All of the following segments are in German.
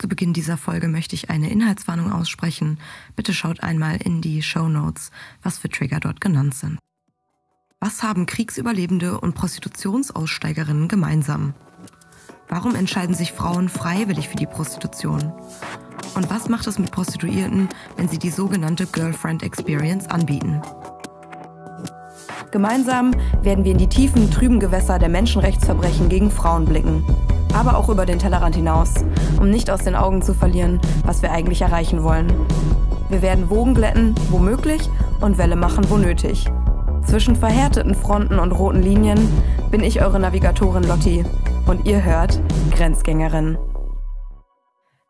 Zu Beginn dieser Folge möchte ich eine Inhaltswarnung aussprechen. Bitte schaut einmal in die Show Notes, was für Trigger dort genannt sind. Was haben Kriegsüberlebende und Prostitutionsaussteigerinnen gemeinsam? Warum entscheiden sich Frauen freiwillig für die Prostitution? Und was macht es mit Prostituierten, wenn sie die sogenannte Girlfriend Experience anbieten? Gemeinsam werden wir in die tiefen, trüben Gewässer der Menschenrechtsverbrechen gegen Frauen blicken aber auch über den Tellerrand hinaus, um nicht aus den Augen zu verlieren, was wir eigentlich erreichen wollen. Wir werden Wogen glätten, wo möglich, und Welle machen, wo nötig. Zwischen verhärteten Fronten und roten Linien bin ich eure Navigatorin Lotti und ihr hört Grenzgängerin.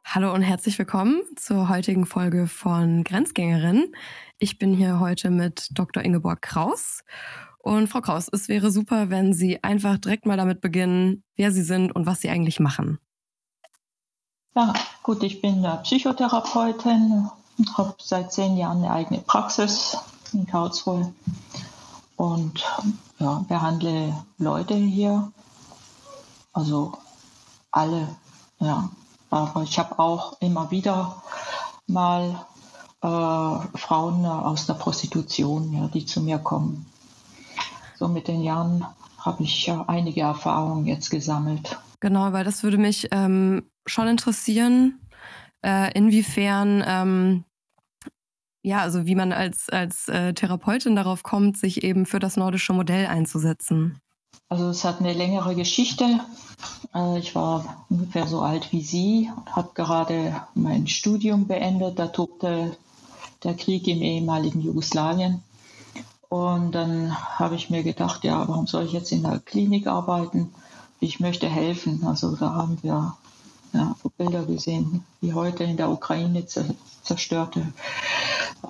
Hallo und herzlich willkommen zur heutigen Folge von Grenzgängerin. Ich bin hier heute mit Dr. Ingeborg Kraus und Frau Kraus, es wäre super, wenn Sie einfach direkt mal damit beginnen, wer Sie sind und was Sie eigentlich machen. Ja, gut, ich bin Psychotherapeutin, habe seit zehn Jahren eine eigene Praxis in Karlsruhe und ja, behandle Leute hier, also alle, ja. Aber ich habe auch immer wieder mal äh, Frauen aus der Prostitution, ja, die zu mir kommen so mit den Jahren habe ich ja einige Erfahrungen jetzt gesammelt. Genau, weil das würde mich ähm, schon interessieren, äh, inwiefern, ähm, ja, also wie man als, als äh, Therapeutin darauf kommt, sich eben für das nordische Modell einzusetzen. Also es hat eine längere Geschichte. Äh, ich war ungefähr so alt wie Sie und habe gerade mein Studium beendet. Da tobte der Krieg im ehemaligen Jugoslawien. Und dann habe ich mir gedacht, ja, warum soll ich jetzt in der Klinik arbeiten? Ich möchte helfen. Also da haben wir ja, Bilder gesehen, wie heute in der Ukraine zerstörte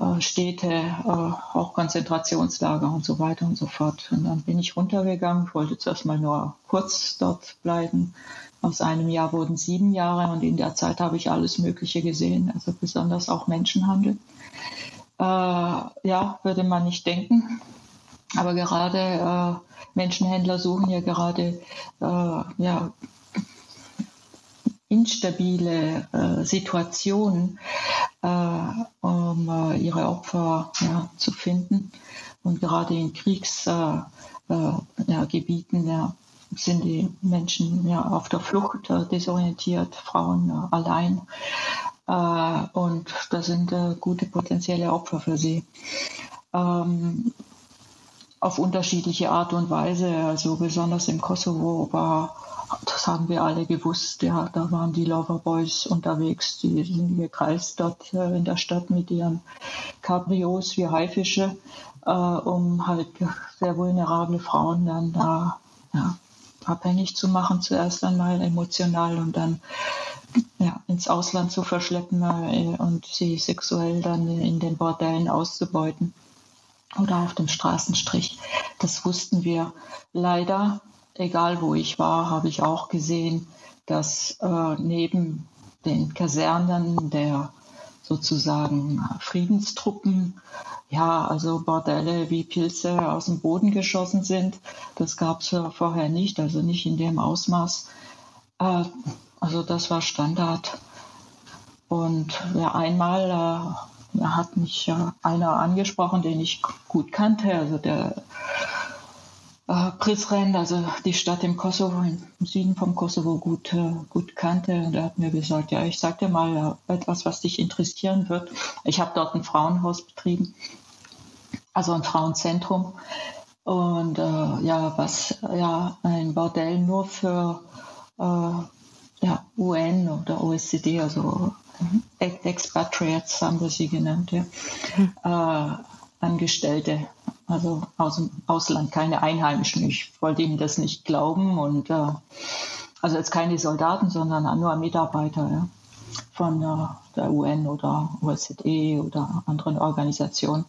äh, Städte, äh, auch Konzentrationslager und so weiter und so fort. Und dann bin ich runtergegangen. Ich wollte zuerst mal nur kurz dort bleiben. Aus einem Jahr wurden sieben Jahre und in der Zeit habe ich alles Mögliche gesehen, also besonders auch Menschenhandel. Äh, ja, würde man nicht denken. Aber gerade äh, Menschenhändler suchen ja gerade äh, ja, instabile äh, Situationen, äh, um äh, ihre Opfer ja, zu finden. Und gerade in Kriegsgebieten ja, ja, sind die Menschen ja, auf der Flucht, desorientiert, Frauen allein. Äh, und das sind äh, gute potenzielle Opfer für sie. Ähm, auf unterschiedliche Art und Weise. Also besonders im Kosovo war, das haben wir alle gewusst, ja, da waren die Loverboys unterwegs, die sind gekreist dort äh, in der Stadt mit ihren Cabrios wie Haifische, um halt sehr vulnerable Frauen dann da ja, abhängig zu machen, zuerst einmal emotional und dann ja, ins Ausland zu verschleppen äh, und sie sexuell dann in den Bordellen auszubeuten oder auf dem Straßenstrich. Das wussten wir. Leider, egal wo ich war, habe ich auch gesehen, dass äh, neben den Kasernen der sozusagen Friedenstruppen, ja, also Bordelle wie Pilze aus dem Boden geschossen sind. Das gab es vorher nicht, also nicht in dem Ausmaß. Äh, also das war Standard. Und ja, einmal äh, hat mich äh, einer angesprochen, den ich gut kannte, also der äh, Prizren, also die Stadt im Kosovo, im Süden vom Kosovo gut, äh, gut kannte. Und er hat mir gesagt, ja, ich sag dir mal äh, etwas, was dich interessieren wird. Ich habe dort ein Frauenhaus betrieben, also ein Frauenzentrum. Und äh, ja, was ja ein Bordell nur für äh, ja, UN oder OECD, also Expatriates haben wir sie genannt, ja. Mhm. Äh, Angestellte, also aus dem Ausland, keine Einheimischen. Ich wollte ihnen das nicht glauben und äh, also jetzt keine Soldaten, sondern nur Mitarbeiter ja, von äh, der UN oder OECD oder anderen Organisationen.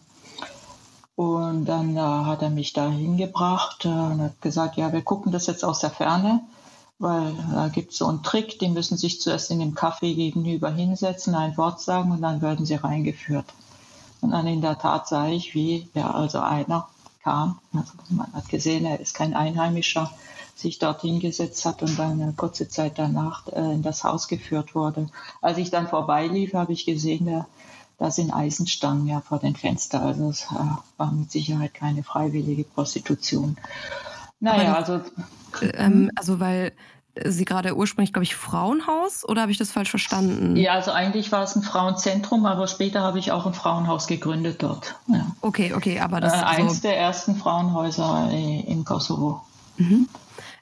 Und dann äh, hat er mich da hingebracht äh, und hat gesagt, ja, wir gucken das jetzt aus der Ferne weil da gibt es so einen Trick, die müssen sich zuerst in dem Kaffee gegenüber hinsetzen, ein Wort sagen und dann werden sie reingeführt. Und dann in der Tat sah ich, wie ja also einer kam. Also man hat gesehen, er ist kein Einheimischer, sich dorthin gesetzt hat und dann eine kurze Zeit danach äh, in das Haus geführt wurde. Als ich dann vorbeilief, habe ich gesehen, da, da sind Eisenstangen ja vor den Fenstern. Also es äh, war mit Sicherheit keine freiwillige Prostitution. Naja, also. Ähm, also, weil Sie gerade ursprünglich, glaube ich, Frauenhaus oder habe ich das falsch verstanden? Ja, also eigentlich war es ein Frauenzentrum, aber später habe ich auch ein Frauenhaus gegründet dort. Ja. Okay, okay, aber das ist. Äh, eins der ersten Frauenhäuser im Kosovo. Mhm.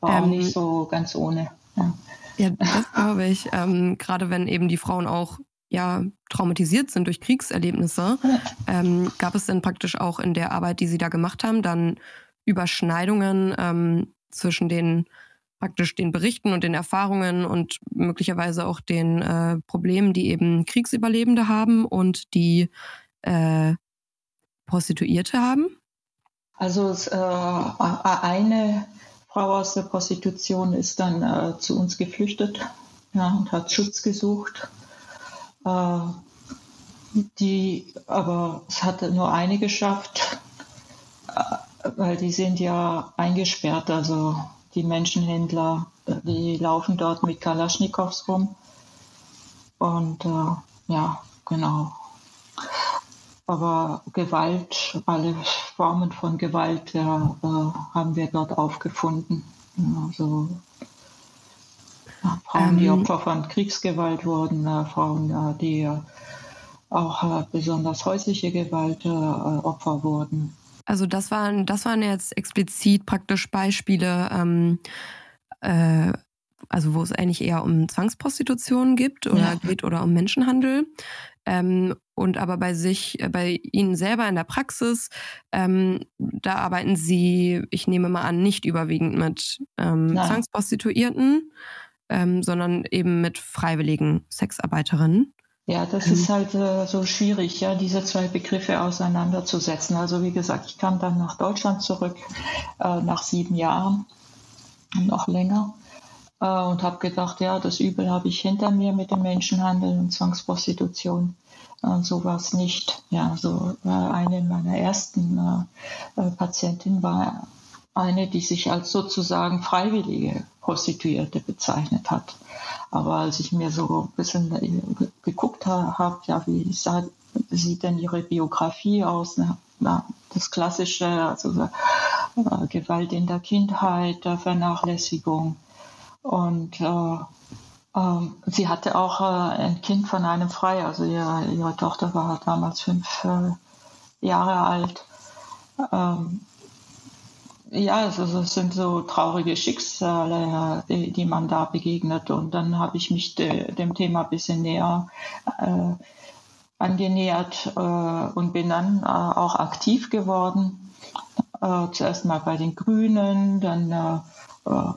War ähm, auch nicht so ganz ohne. Ja, ja das glaube ich. Ähm, gerade wenn eben die Frauen auch ja traumatisiert sind durch Kriegserlebnisse, ähm, gab es denn praktisch auch in der Arbeit, die Sie da gemacht haben, dann Überschneidungen ähm, zwischen den praktisch den Berichten und den Erfahrungen und möglicherweise auch den äh, Problemen, die eben Kriegsüberlebende haben und die äh, Prostituierte haben? Also äh, eine Frau aus der Prostitution ist dann äh, zu uns geflüchtet ja, und hat Schutz gesucht. Äh, die, aber es hatte nur eine geschafft, äh, weil die sind ja eingesperrt, also die Menschenhändler, äh, die laufen dort mit Kalaschnikows rum. Und äh, ja, genau. Aber Gewalt, alle Formen von Gewalt äh, haben wir dort aufgefunden. Also Frauen, die ähm, Opfer von Kriegsgewalt wurden, äh, Frauen, äh, die äh, auch besonders häusliche Gewalt Opfer wurden. Also das waren, das waren jetzt explizit praktisch Beispiele, ähm, äh, also wo es eigentlich eher um Zwangsprostitution gibt oder ja. geht oder um Menschenhandel. Ähm, und aber bei sich, äh, bei Ihnen selber in der Praxis, ähm, da arbeiten Sie, ich nehme mal an, nicht überwiegend mit ähm, Zwangsprostituierten, ähm, sondern eben mit freiwilligen Sexarbeiterinnen. Ja, das mhm. ist halt äh, so schwierig, ja, diese zwei Begriffe auseinanderzusetzen. Also wie gesagt, ich kam dann nach Deutschland zurück äh, nach sieben Jahren, noch länger, äh, und habe gedacht, ja, das Übel habe ich hinter mir mit dem Menschenhandel und Zwangsprostitution. Und sowas nicht. Ja, so äh, eine meiner ersten äh, äh, Patientinnen war eine, die sich als sozusagen freiwillige Prostituierte bezeichnet hat. Aber als ich mir so ein bisschen geguckt habe, ja, wie sah, sieht denn ihre Biografie aus? Na, das Klassische, also äh, Gewalt in der Kindheit, äh, Vernachlässigung. Und äh, ähm, sie hatte auch äh, ein Kind von einem Frei, also ihre, ihre Tochter war damals fünf äh, Jahre alt. Ähm, ja, also es sind so traurige Schicksale, die, man da begegnet. Und dann habe ich mich de, dem Thema ein bisschen näher äh, angenähert äh, und bin dann äh, auch aktiv geworden. Äh, zuerst mal bei den Grünen, dann äh, äh,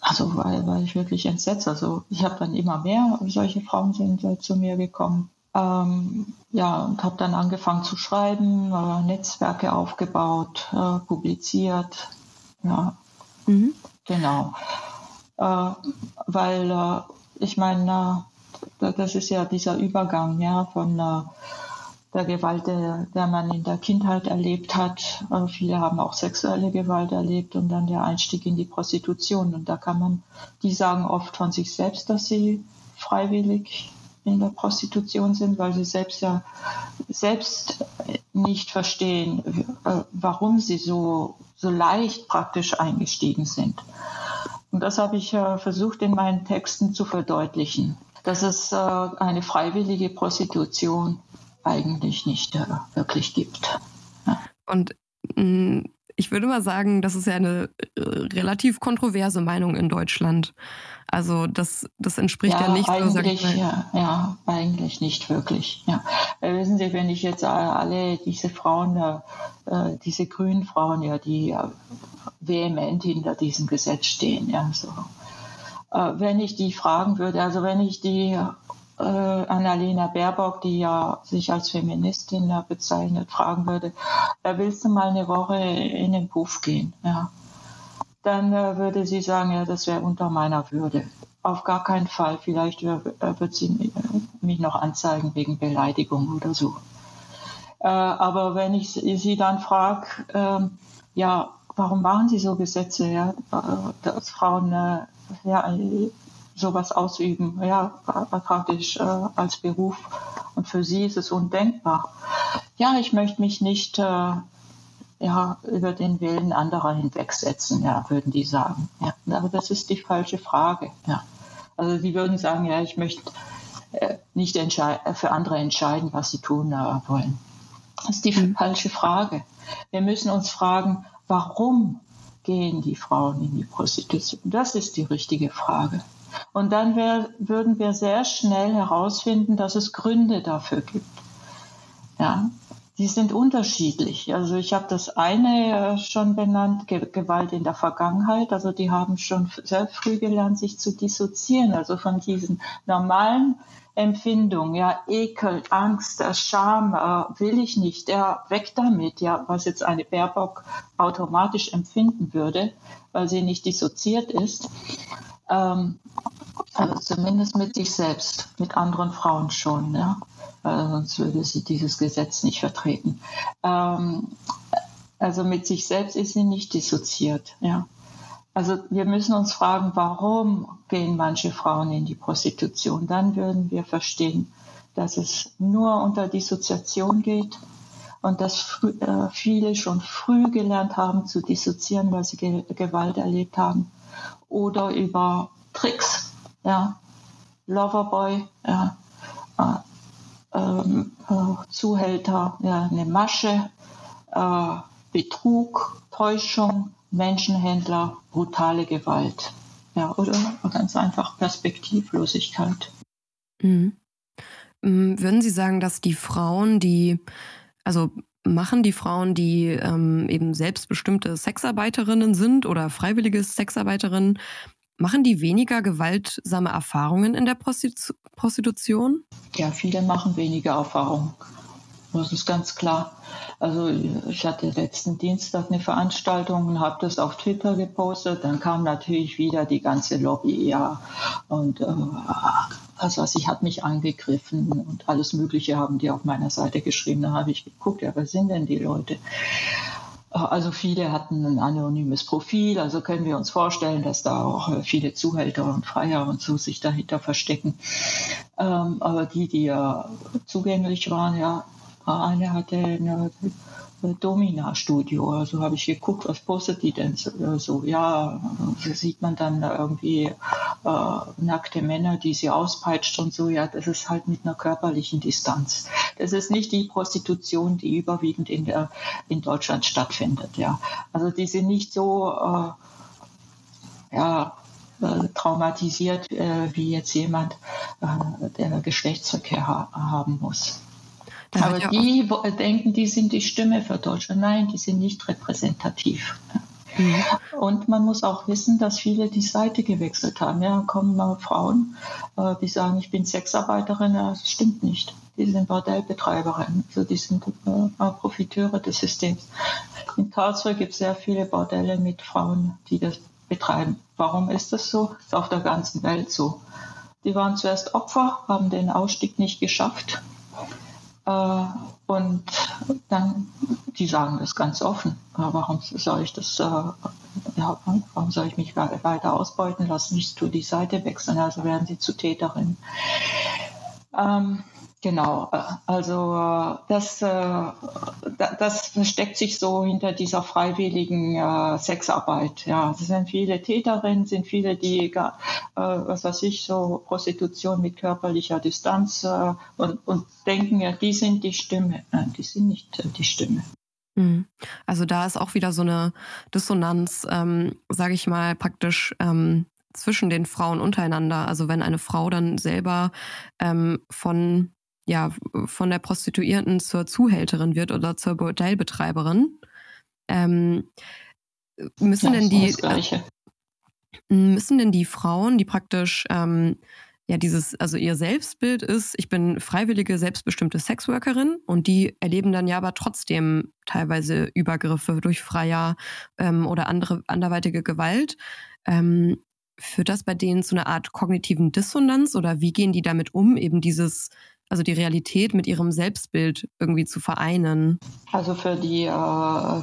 also weil, weil ich wirklich entsetzt. Also ich habe dann immer mehr solche Frauen sind zu mir gekommen. Ähm, ja, und habe dann angefangen zu schreiben, äh, Netzwerke aufgebaut, äh, publiziert. Ja, mhm. genau. Äh, weil äh, ich meine, äh, das ist ja dieser Übergang ja, von äh, der Gewalt, der, der, man in der Kindheit erlebt hat. viele haben auch sexuelle Gewalt erlebt und dann der Einstieg in die Prostitution. Und da kann man, die sagen oft von sich selbst, dass sie freiwillig in der Prostitution sind, weil sie selbst ja selbst nicht verstehen, äh, warum sie so, so leicht praktisch eingestiegen sind. Und das habe ich äh, versucht in meinen Texten zu verdeutlichen, dass es äh, eine freiwillige Prostitution eigentlich nicht wirklich gibt. Und mm, ich würde mal sagen, das ist ja eine relativ kontroverse Meinung in Deutschland. Also das, das entspricht ja, ja nicht so, sag ich mal. Ja, ja, eigentlich nicht wirklich. Ja. Äh, wissen Sie, wenn ich jetzt alle diese Frauen, äh, diese grünen Frauen, ja, die ja, vehement hinter diesem Gesetz stehen, ja, so. Äh, wenn ich die fragen würde, also wenn ich die äh, Annalena Baerbock, die ja sich als Feministin bezeichnet, fragen würde, äh, willst du mal eine Woche in den Puff gehen? Ja dann äh, würde sie sagen, ja, das wäre unter meiner Würde. Auf gar keinen Fall. Vielleicht äh, wird sie mich noch anzeigen wegen Beleidigung oder so. Äh, aber wenn ich sie dann frage, ähm, ja, warum machen sie so Gesetze, ja, dass Frauen äh, ja, sowas ausüben, ja, praktisch äh, als Beruf. Und für sie ist es undenkbar. Ja, ich möchte mich nicht äh, ja, über den Willen anderer hinwegsetzen, ja, würden die sagen. Ja, aber das ist die falsche Frage. Ja. Also sie würden sagen, ja, ich möchte äh, nicht für andere entscheiden, was sie tun äh, wollen. Das ist die mhm. falsche Frage. Wir müssen uns fragen, warum gehen die Frauen in die Prostitution? Das ist die richtige Frage. Und dann wär, würden wir sehr schnell herausfinden, dass es Gründe dafür gibt. Ja, die sind unterschiedlich. Also ich habe das eine äh, schon benannt, Gewalt in der Vergangenheit. Also die haben schon sehr früh gelernt, sich zu dissoziieren, also von diesen normalen Empfindungen, ja, Ekel, Angst, äh, Scham, äh, will ich nicht, ja, weg damit, ja, was jetzt eine Baerbock automatisch empfinden würde, weil sie nicht dissoziiert ist. Ähm, also zumindest mit sich selbst, mit anderen Frauen schon, ja. Äh, sonst würde sie dieses Gesetz nicht vertreten. Ähm, also mit sich selbst ist sie nicht dissoziiert, ja. Also wir müssen uns fragen, warum gehen manche Frauen in die Prostitution? Dann würden wir verstehen, dass es nur unter Dissoziation geht und dass äh, viele schon früh gelernt haben zu dissoziieren, weil sie Gewalt erlebt haben oder über Tricks, ja, Loverboy, ja, äh, ähm, äh, Zuhälter, ja, eine Masche, äh, Betrug, Täuschung, Menschenhändler, brutale Gewalt. Ja, oder ganz einfach Perspektivlosigkeit. Mhm. Mm, würden Sie sagen, dass die Frauen, die, also machen die Frauen, die ähm, eben selbstbestimmte Sexarbeiterinnen sind oder freiwillige Sexarbeiterinnen, Machen die weniger gewaltsame Erfahrungen in der Prostitu Prostitution? Ja, viele machen weniger Erfahrungen. Das ist ganz klar. Also ich hatte letzten Dienstag eine Veranstaltung und habe das auf Twitter gepostet. Dann kam natürlich wieder die ganze Lobby, ja. Und äh, was weiß ich, hat mich angegriffen und alles Mögliche haben die auf meiner Seite geschrieben. Da habe ich geguckt, ja, wer sind denn die Leute? Also viele hatten ein anonymes Profil, also können wir uns vorstellen, dass da auch äh, viele Zuhälter und Freier und so sich dahinter verstecken. Ähm, aber die, die ja zugänglich waren, ja, eine hatte eine Domina-Studio. Also habe ich geguckt, was postet die denn so? Ja, sieht man dann irgendwie äh, nackte Männer, die sie auspeitscht und so. Ja, das ist halt mit einer körperlichen Distanz. Das ist nicht die Prostitution, die überwiegend in, der, in Deutschland stattfindet. Ja, also die sind nicht so, äh, ja, äh, traumatisiert äh, wie jetzt jemand, äh, der Geschlechtsverkehr ha haben muss. Aber die denken, die sind die Stimme für Deutschland. Nein, die sind nicht repräsentativ. Mhm. Und man muss auch wissen, dass viele die Seite gewechselt haben. Ja, kommen mal Frauen, äh, die sagen, ich bin Sexarbeiterin. Ja, das stimmt nicht. Die sind Bordellbetreiberinnen. Also die sind äh, Profiteure des Systems. In Karlsruhe gibt es sehr viele Bordelle mit Frauen, die das betreiben. Warum ist das so? Das ist auf der ganzen Welt so. Die waren zuerst Opfer, haben den Ausstieg nicht geschafft äh, und dann, die sagen das ganz offen. Warum soll ich das, äh, warum soll ich mich weiter ausbeuten lassen? Ich tue die Seite wechseln, also werden sie zu Täterinnen. Ähm, Genau, äh, also äh, das, äh, das versteckt sich so hinter dieser freiwilligen Sexarbeit. Ja, es sind viele Täterinnen, sind viele, die, was weiß ich, so Prostitution mit körperlicher Distanz und, und denken, ja, die sind die Stimme. Nein, die sind nicht die Stimme. Mhm. Also da ist auch wieder so eine Dissonanz, ähm, sage ich mal, praktisch ähm, zwischen den Frauen untereinander. Also wenn eine Frau dann selber ähm, von ja, von der Prostituierten zur Zuhälterin wird oder zur Bordellbetreiberin. Ähm, müssen ja, denn die äh, müssen denn die Frauen, die praktisch ähm, ja dieses, also ihr Selbstbild ist, ich bin freiwillige, selbstbestimmte Sexworkerin und die erleben dann ja aber trotzdem teilweise Übergriffe durch Freier ähm, oder andere anderweitige Gewalt. Ähm, führt das bei denen zu einer Art kognitiven Dissonanz oder wie gehen die damit um, eben dieses also die Realität mit ihrem Selbstbild irgendwie zu vereinen. Also für die äh,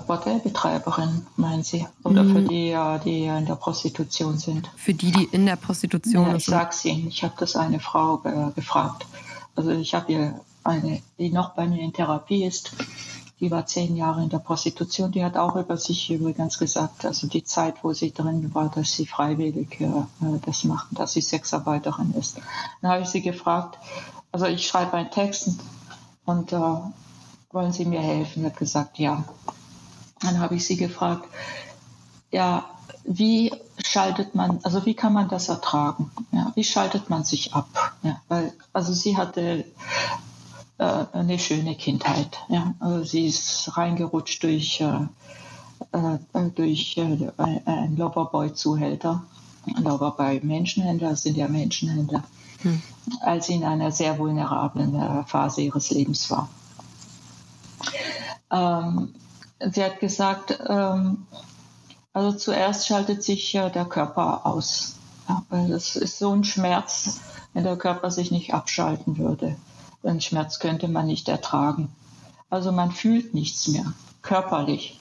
Bordellbetreiberin, meinen Sie? Oder mhm. für die, äh, die in der Prostitution sind? Für die, die in der Prostitution sind. Ja, ich sag's Ihnen, ich habe das eine Frau äh, gefragt. Also ich habe ihr eine, die noch bei mir in Therapie ist, die war zehn Jahre in der Prostitution, die hat auch über sich übrigens gesagt, also die Zeit, wo sie drin war, dass sie freiwillig äh, das macht, dass sie Sexarbeiterin ist. Dann habe ich sie gefragt, also ich schreibe einen Text und äh, wollen Sie mir helfen? Sie hat gesagt, ja. Dann habe ich sie gefragt, ja, wie schaltet man, also wie kann man das ertragen? Ja, wie schaltet man sich ab? Ja, weil, also sie hatte äh, eine schöne Kindheit. Ja, also sie ist reingerutscht durch, äh, äh, durch äh, einen Loverboy-Zuhälter. Loverboy-Menschenhändler sind ja Menschenhändler hm. als sie in einer sehr vulnerablen äh, Phase ihres Lebens war. Ähm, sie hat gesagt, ähm, also zuerst schaltet sich äh, der Körper aus. Ja, weil das ist so ein Schmerz, wenn der Körper sich nicht abschalten würde. Den Schmerz könnte man nicht ertragen. Also man fühlt nichts mehr, körperlich.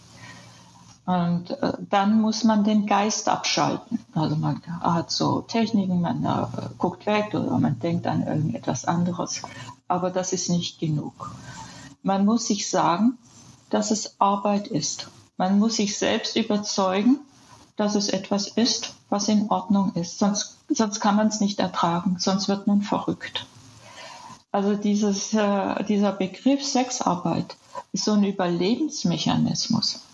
Und äh, dann muss man den Geist abschalten. Also man hat so Techniken, man äh, guckt weg oder man denkt an irgendetwas anderes. Aber das ist nicht genug. Man muss sich sagen, dass es Arbeit ist. Man muss sich selbst überzeugen, dass es etwas ist, was in Ordnung ist. Sonst, sonst kann man es nicht ertragen, sonst wird man verrückt. Also dieses, äh, dieser Begriff Sexarbeit ist so ein Überlebensmechanismus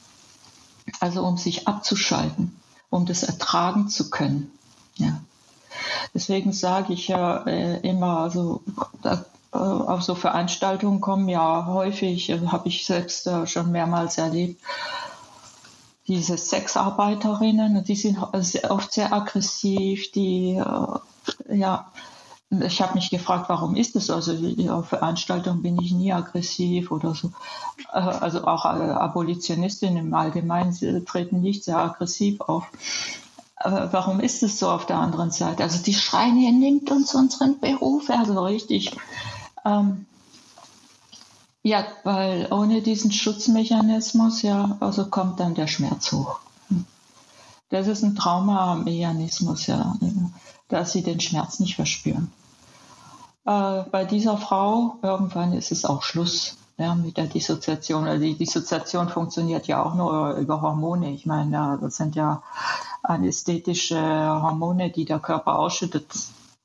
also um sich abzuschalten, um das ertragen zu können. Ja. Deswegen sage ich ja äh, immer, also da, äh, auf so Veranstaltungen kommen ja häufig, äh, habe ich selbst äh, schon mehrmals erlebt, diese Sexarbeiterinnen, die sind oft sehr aggressiv, die äh, ja ich habe mich gefragt, warum ist das? Also auf Veranstaltungen bin ich nie aggressiv oder so. Äh, also auch äh, Abolitionistinnen im Allgemeinen treten nicht sehr aggressiv auf. Aber warum ist es so auf der anderen Seite? Also die schreien, ihr nimmt uns unseren Beruf, also richtig. Ähm, ja, weil ohne diesen Schutzmechanismus, ja, also kommt dann der Schmerz hoch. Das ist ein Traumamechanismus, ja dass sie den Schmerz nicht verspüren. Äh, bei dieser Frau, irgendwann ist es auch Schluss ja, mit der Dissoziation. Also die Dissoziation funktioniert ja auch nur über Hormone. Ich meine, das sind ja anästhetische Hormone, die der Körper ausschüttet.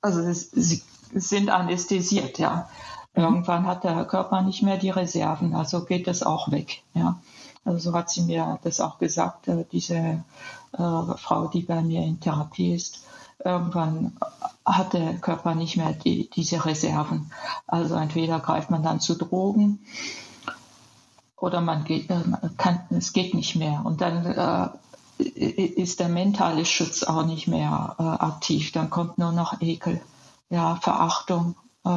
Also sie sind anästhesiert, ja. Mhm. Irgendwann hat der Körper nicht mehr die Reserven, also geht das auch weg, ja. Also so hat sie mir das auch gesagt, äh, diese äh, Frau, die bei mir in Therapie ist irgendwann hat der Körper nicht mehr die, diese Reserven. Also entweder greift man dann zu Drogen oder man geht, äh, kann, es geht nicht mehr. Und dann äh, ist der mentale Schutz auch nicht mehr äh, aktiv. Dann kommt nur noch Ekel, ja, Verachtung, äh,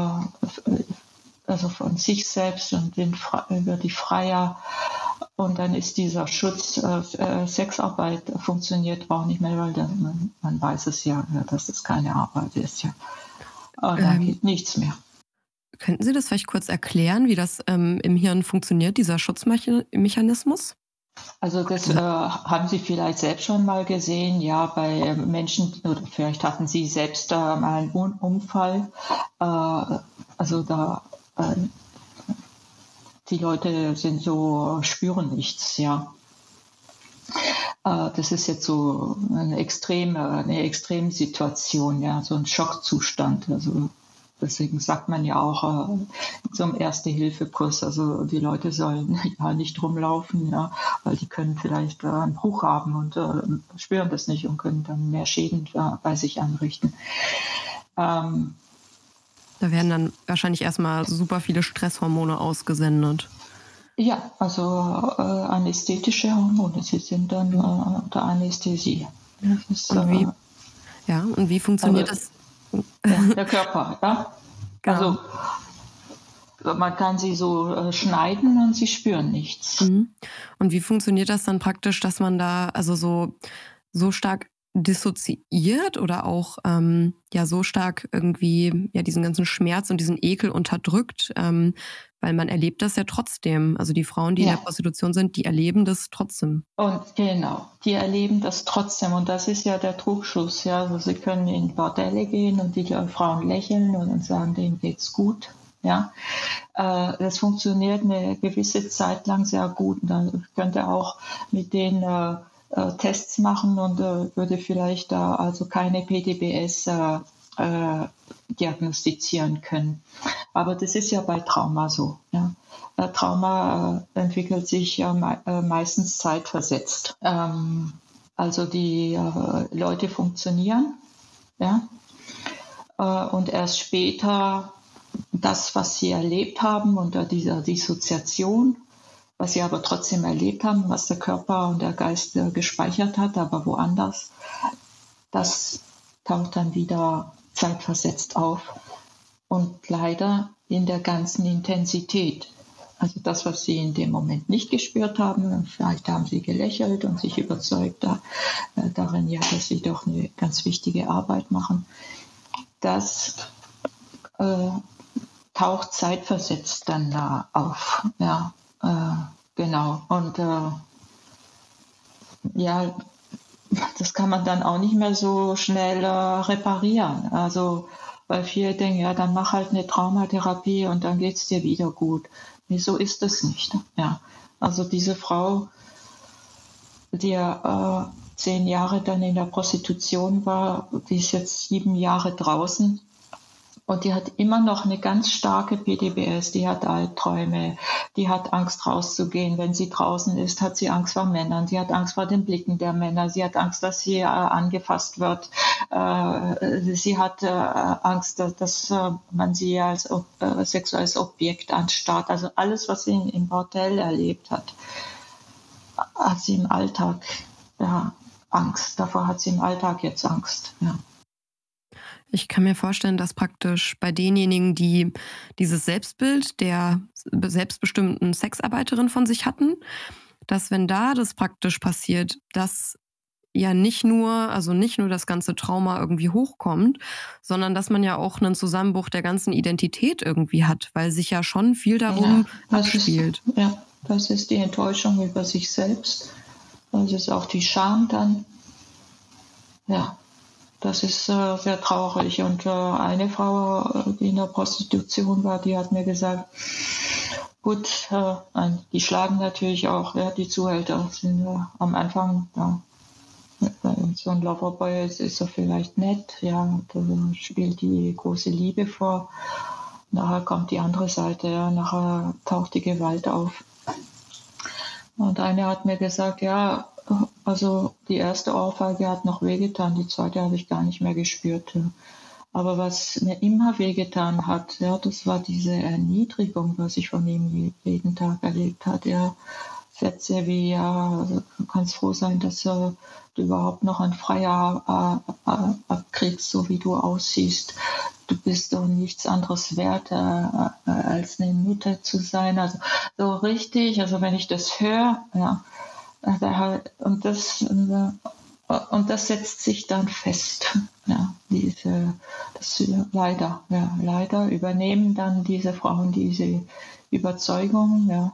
also von sich selbst und den, über die Freier und dann ist dieser Schutz, äh, äh, Sexarbeit funktioniert auch nicht mehr, weil dann, man, man, weiß es ja, dass es keine Arbeit ist. Ja. Und dann ähm, geht nichts mehr. Könnten Sie das vielleicht kurz erklären, wie das ähm, im Hirn funktioniert, dieser Schutzmechanismus? Also das äh, haben Sie vielleicht selbst schon mal gesehen, ja, bei Menschen, oder vielleicht hatten Sie selbst äh, mal einen Unfall. Äh, also da äh, die Leute sind so, spüren nichts, ja. Äh, das ist jetzt so eine extreme, eine extreme Situation, ja, so ein Schockzustand. Also deswegen sagt man ja auch äh, einem Erste-Hilfe-Kurs, also die Leute sollen ja nicht rumlaufen, ja, weil die können vielleicht äh, einen Bruch haben und äh, spüren das nicht und können dann mehr Schäden bei sich anrichten. Ähm, da werden dann wahrscheinlich erstmal super viele Stresshormone ausgesendet. Ja, also äh, anästhetische Hormone, sie sind dann äh, unter Anästhesie. Ist, und wie, äh, ja, und wie funktioniert also, das? Ja, der Körper, ja. Genau. Also man kann sie so äh, schneiden und sie spüren nichts. Mhm. Und wie funktioniert das dann praktisch, dass man da also so, so stark dissoziiert oder auch ähm, ja so stark irgendwie ja diesen ganzen Schmerz und diesen Ekel unterdrückt, ähm, weil man erlebt das ja trotzdem. Also die Frauen, die ja. in der Prostitution sind, die erleben das trotzdem. Und genau, die erleben das trotzdem und das ist ja der Trugschluss. Ja, also sie können in Bordelle gehen und die Frauen lächeln und dann sagen, denen geht's gut. Ja, äh, das funktioniert eine gewisse Zeit lang sehr gut. Und dann könnte auch mit denen äh, äh, Tests machen und äh, würde vielleicht äh, also keine PTBS äh, äh, diagnostizieren können. Aber das ist ja bei Trauma so. Ja. Trauma entwickelt sich me meistens zeitversetzt. Ähm, also die Leute funktionieren, ja, und erst später das, was sie erlebt haben unter dieser Dissoziation, was sie aber trotzdem erlebt haben, was der Körper und der Geist gespeichert hat, aber woanders, das taucht dann wieder zeitversetzt auf und leider in der ganzen Intensität. Also das, was sie in dem Moment nicht gespürt haben, vielleicht haben sie gelächelt und sich überzeugt da, äh, darin, ja, dass sie doch eine ganz wichtige Arbeit machen. Das äh, taucht zeitversetzt dann da auf. Ja, äh, genau. Und äh, ja, das kann man dann auch nicht mehr so schnell äh, reparieren. Also, weil viele denken, ja, dann mach halt eine Traumatherapie und dann geht es dir wieder gut. Nee, so ist es nicht. Ja. Also diese Frau, die äh, zehn Jahre dann in der Prostitution war, die ist jetzt sieben Jahre draußen und die hat immer noch eine ganz starke PDBS, die hat Albträume, die hat Angst rauszugehen. Wenn sie draußen ist, hat sie Angst vor Männern, sie hat Angst vor den Blicken der Männer, sie hat Angst, dass sie äh, angefasst wird, äh, sie hat äh, Angst, dass, dass äh, man sie als äh, sexuelles Objekt anstarrt. Also alles, was sie im Bordell erlebt hat, hat sie im Alltag ja, Angst. Davor hat sie im Alltag jetzt Angst. Ja. Ich kann mir vorstellen, dass praktisch bei denjenigen, die dieses Selbstbild der selbstbestimmten Sexarbeiterin von sich hatten, dass wenn da das praktisch passiert, dass ja nicht nur, also nicht nur das ganze Trauma irgendwie hochkommt, sondern dass man ja auch einen Zusammenbruch der ganzen Identität irgendwie hat, weil sich ja schon viel darum ja, abspielt. Ist, ja, das ist die Enttäuschung über sich selbst. Das ist auch die Scham dann. Ja, das ist äh, sehr traurig. Und äh, eine Frau, äh, die in der Prostitution war, die hat mir gesagt, gut, äh, die schlagen natürlich auch, ja, die Zuhälter sind äh, am Anfang, ja, so ein Loverboy ist, ist er vielleicht nett, ja, da spielt die große Liebe vor. Nachher kommt die andere Seite, ja, nachher taucht die Gewalt auf. Und eine hat mir gesagt, ja, also die erste Ohrfeige hat noch wehgetan, die zweite habe ich gar nicht mehr gespürt. Aber was mir immer wehgetan hat, ja, das war diese Erniedrigung, was ich von ihm jeden Tag erlebt habe. Ja, Sätze wie, ja, also du kannst froh sein, dass äh, du überhaupt noch ein Freier äh, äh, abkriegst, so wie du aussiehst. Du bist doch nichts anderes wert, äh, äh, als eine Mutter zu sein. Also so richtig, also wenn ich das höre, ja, und das, und das setzt sich dann fest. Ja, diese, das, leider, ja, leider übernehmen dann diese Frauen diese Überzeugung, ja,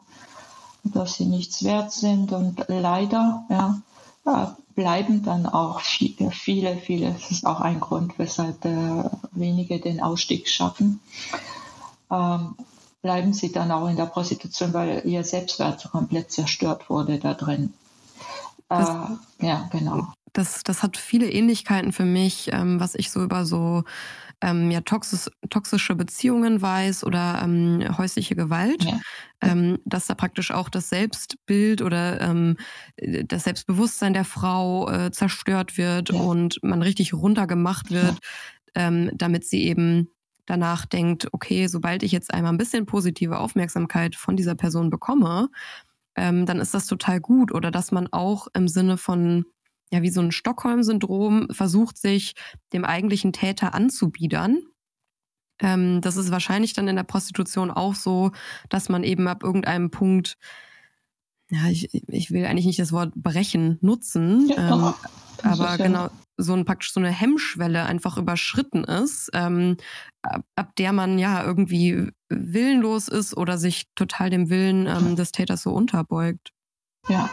dass sie nichts wert sind und leider, ja, bleiben dann auch viele, viele, viele, das ist auch ein Grund, weshalb äh, wenige den Ausstieg schaffen. Ähm, bleiben sie dann auch in der Prostitution, weil ihr Selbstwert komplett zerstört wurde da drin. Das, äh, ja, genau. Das, das hat viele Ähnlichkeiten für mich, ähm, was ich so über so ähm, ja, toxisch, toxische Beziehungen weiß oder ähm, häusliche Gewalt, ja. ähm, dass da praktisch auch das Selbstbild oder ähm, das Selbstbewusstsein der Frau äh, zerstört wird ja. und man richtig runtergemacht wird, ja. ähm, damit sie eben danach denkt, okay, sobald ich jetzt einmal ein bisschen positive Aufmerksamkeit von dieser Person bekomme, ähm, dann ist das total gut. Oder dass man auch im Sinne von, ja, wie so ein Stockholm-Syndrom versucht, sich dem eigentlichen Täter anzubiedern. Ähm, das ist wahrscheinlich dann in der Prostitution auch so, dass man eben ab irgendeinem Punkt, ja, ich, ich will eigentlich nicht das Wort brechen nutzen, ja, ähm, aber genau, so ein praktisch so eine Hemmschwelle einfach überschritten ist, ähm, ab, ab, der man ja irgendwie willenlos ist oder sich total dem Willen ähm, des Täters so unterbeugt. Ja,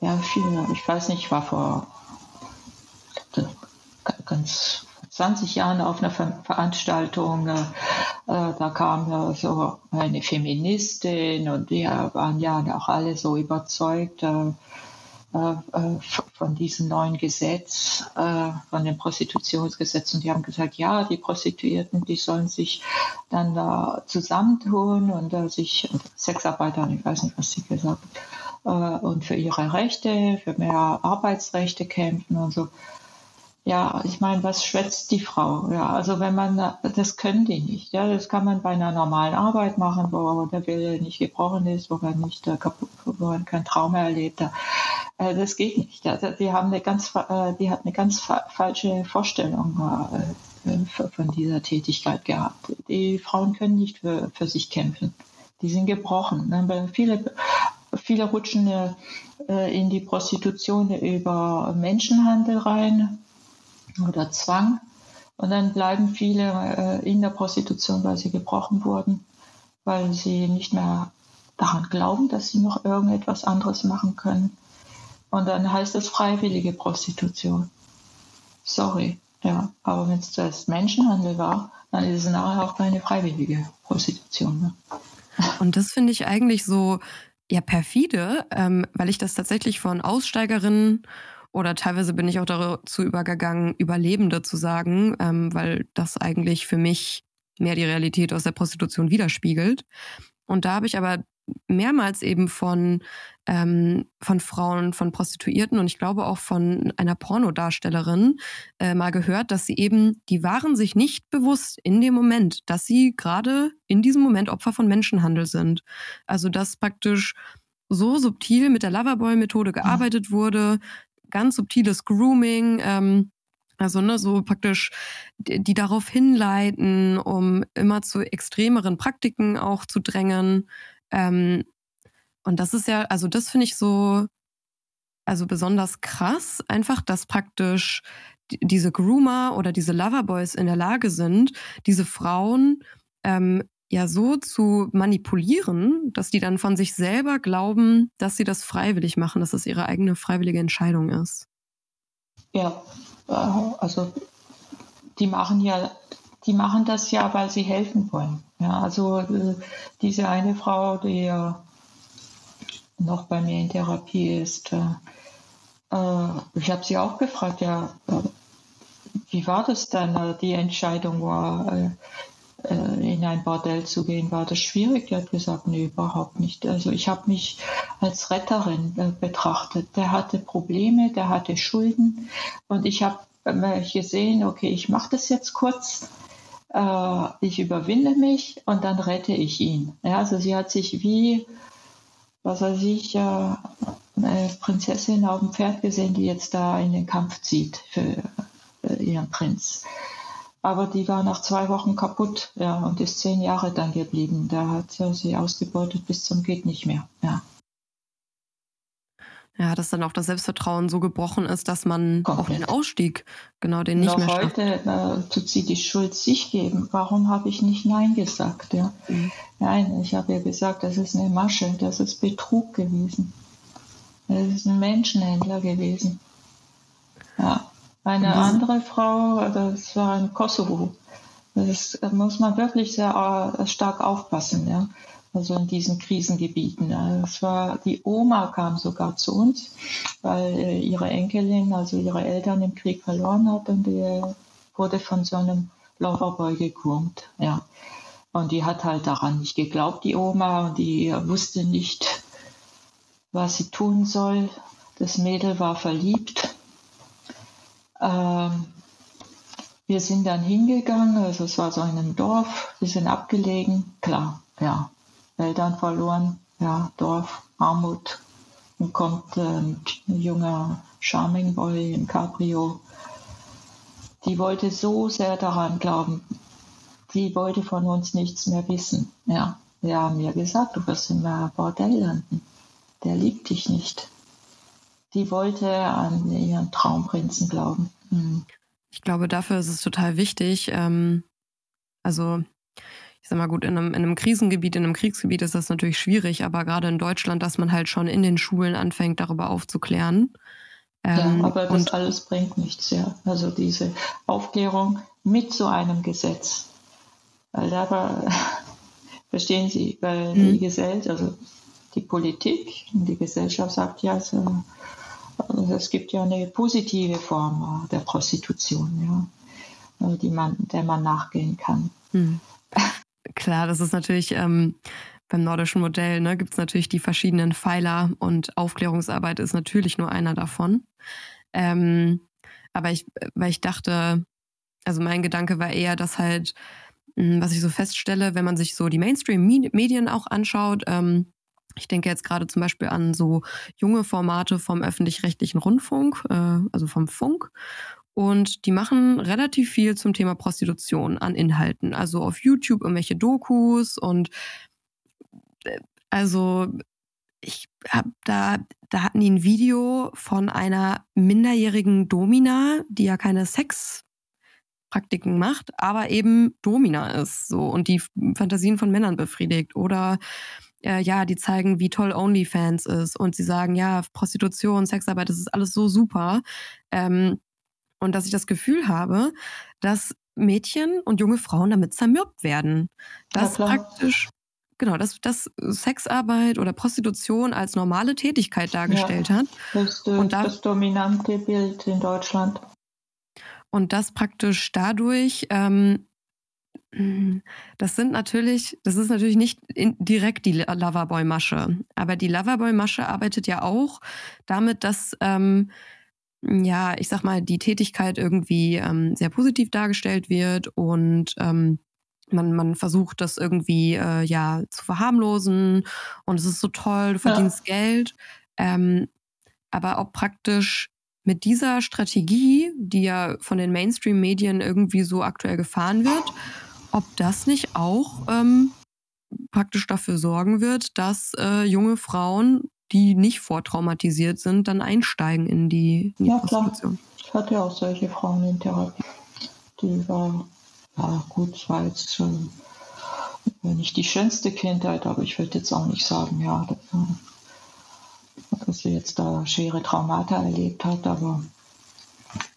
ja, viele. Ich weiß nicht, ich war vor ganz 20 Jahren auf einer Ver Veranstaltung. Äh, äh, da kam äh, so eine Feministin und wir waren ja auch alle so überzeugt äh, von diesem neuen Gesetz, von dem Prostitutionsgesetz. Und die haben gesagt, ja, die Prostituierten, die sollen sich dann da zusammentun und sich Sexarbeiter, ich weiß nicht, was sie gesagt und für ihre Rechte, für mehr Arbeitsrechte kämpfen und so. Ja, ich meine, was schwätzt die Frau? Ja, also wenn man, das können die nicht. Ja, das kann man bei einer normalen Arbeit machen, wo der Wille nicht gebrochen ist, wo man nicht äh, kaputt, wo man kein Trauma erlebt. Äh, das geht nicht. Die haben eine ganz, äh, die hat eine ganz falsche Vorstellung von dieser Tätigkeit gehabt. Die Frauen können nicht für, für sich kämpfen. Die sind gebrochen. Ne? Viele, viele rutschen in die Prostitution über Menschenhandel rein oder Zwang. Und dann bleiben viele äh, in der Prostitution, weil sie gebrochen wurden, weil sie nicht mehr daran glauben, dass sie noch irgendetwas anderes machen können. Und dann heißt es freiwillige Prostitution. Sorry, ja. Aber wenn es zuerst Menschenhandel war, dann ist es nachher auch keine freiwillige Prostitution. Ne? Und das finde ich eigentlich so ja perfide, ähm, weil ich das tatsächlich von Aussteigerinnen oder teilweise bin ich auch dazu übergegangen, Überlebende zu sagen, ähm, weil das eigentlich für mich mehr die Realität aus der Prostitution widerspiegelt. Und da habe ich aber mehrmals eben von, ähm, von Frauen, von Prostituierten und ich glaube auch von einer Pornodarstellerin äh, mal gehört, dass sie eben, die waren sich nicht bewusst in dem Moment, dass sie gerade in diesem Moment Opfer von Menschenhandel sind. Also dass praktisch so subtil mit der Loverboy-Methode gearbeitet wurde, ganz subtiles Grooming. Ähm, also ne, so praktisch, die, die darauf hinleiten, um immer zu extremeren Praktiken auch zu drängen. Ähm, und das ist ja, also das finde ich so, also besonders krass, einfach, dass praktisch diese Groomer oder diese Loverboys in der Lage sind, diese Frauen ähm, ja so zu manipulieren, dass die dann von sich selber glauben, dass sie das freiwillig machen, dass es ihre eigene freiwillige Entscheidung ist. Ja, äh, also die machen ja, die machen das ja, weil sie helfen wollen. Ja, also äh, diese eine Frau, die ja noch bei mir in Therapie ist, äh, ich habe sie auch gefragt, ja, wie war das dann? Die Entscheidung war, in ein Bordell zu gehen, war das schwierig. Die hat gesagt, nee, überhaupt nicht. Also ich habe mich als Retterin äh, betrachtet. Der hatte Probleme, der hatte Schulden und ich habe äh, gesehen, okay, ich mache das jetzt kurz. Äh, ich überwinde mich und dann rette ich ihn. Also sie hat sich wie, was weiß ich, äh, eine Prinzessin auf dem Pferd gesehen, die jetzt da in den Kampf zieht für äh, ihren Prinz. Aber die war nach zwei Wochen kaputt, ja, und ist zehn Jahre dann geblieben. Da hat sie ausgebeutet bis zum geht nicht mehr, ja. Ja, dass dann auch das Selbstvertrauen so gebrochen ist, dass man Komplett. auch den Ausstieg, genau, den nicht Noch mehr heute äh, tut sie die Schuld sich geben. Warum habe ich nicht Nein gesagt? Ja? Mhm. Nein, ich habe ja gesagt, das ist eine Masche, das ist Betrug gewesen. Das ist ein Menschenhändler gewesen. Ja. Eine andere Frau, das war in Kosovo. Das da muss man wirklich sehr äh, stark aufpassen, ja. Also in diesen Krisengebieten. Es war, die Oma kam sogar zu uns, weil äh, ihre Enkelin, also ihre Eltern im Krieg verloren hat und die wurde von so einem Loverboy gegroomt, ja. Und die hat halt daran nicht geglaubt, die Oma, und die wusste nicht, was sie tun soll. Das Mädel war verliebt ähm, wir sind dann hingegangen, also es war so in einem Dorf, wir sind abgelegen, klar, ja, Eltern verloren, ja, Dorf, Armut. Und kommt ähm, ein junger Charming Boy im Cabrio. Die wollte so sehr daran glauben. Die wollte von uns nichts mehr wissen. Ja, wir haben ihr gesagt, du wirst in einem Bordell landen. Der liebt dich nicht die wollte an ihren Traumprinzen glauben. Mhm. Ich glaube, dafür ist es total wichtig. Ähm, also, ich sag mal gut, in einem, in einem Krisengebiet, in einem Kriegsgebiet ist das natürlich schwierig, aber gerade in Deutschland, dass man halt schon in den Schulen anfängt, darüber aufzuklären. Ähm, ja, aber das alles bringt nichts, ja. Also diese Aufklärung mit so einem Gesetz. Weil da verstehen Sie, weil mhm. die Gesellschaft, also die Politik und die Gesellschaft sagt ja, also, also es gibt ja eine positive Form der Prostitution, ja, äh, die man, der man nachgehen kann. Mhm. Klar, das ist natürlich ähm, beim nordischen Modell, ne, gibt es natürlich die verschiedenen Pfeiler und Aufklärungsarbeit ist natürlich nur einer davon. Ähm, aber ich, weil ich dachte, also mein Gedanke war eher, dass halt, hm, was ich so feststelle, wenn man sich so die Mainstream-Medien auch anschaut, ähm, ich denke jetzt gerade zum Beispiel an so junge Formate vom öffentlich-rechtlichen Rundfunk, äh, also vom Funk. Und die machen relativ viel zum Thema Prostitution an Inhalten. Also auf YouTube irgendwelche Dokus und äh, also ich hab da, da hatten die ein Video von einer minderjährigen Domina, die ja keine Sexpraktiken macht, aber eben Domina ist so und die Fantasien von Männern befriedigt. Oder äh, ja, die zeigen, wie toll OnlyFans ist und sie sagen, ja, Prostitution, Sexarbeit, das ist alles so super. Ähm, und dass ich das Gefühl habe, dass Mädchen und junge Frauen damit zermürbt werden. Das ja, praktisch genau, dass, dass Sexarbeit oder Prostitution als normale Tätigkeit dargestellt ja, hat. Das, das, und da, das dominante Bild in Deutschland. Und das praktisch dadurch, ähm, das sind natürlich, das ist natürlich nicht direkt die Loverboy-Masche, aber die Loverboy-Masche arbeitet ja auch damit, dass ähm, ja, ich sag mal, die Tätigkeit irgendwie ähm, sehr positiv dargestellt wird und ähm, man, man versucht das irgendwie äh, ja zu verharmlosen und es ist so toll, du verdienst ja. Geld. Ähm, aber ob praktisch mit dieser Strategie, die ja von den Mainstream-Medien irgendwie so aktuell gefahren wird, ob das nicht auch ähm, praktisch dafür sorgen wird, dass äh, junge Frauen, die nicht vortraumatisiert sind, dann einsteigen in die, in die ja, Prostitution. Klar. Ich hatte auch solche Frauen in Therapie. Die war ja, gut, es war jetzt schon nicht die schönste Kindheit, aber ich würde jetzt auch nicht sagen, ja, dass sie jetzt da schwere Traumata erlebt hat, aber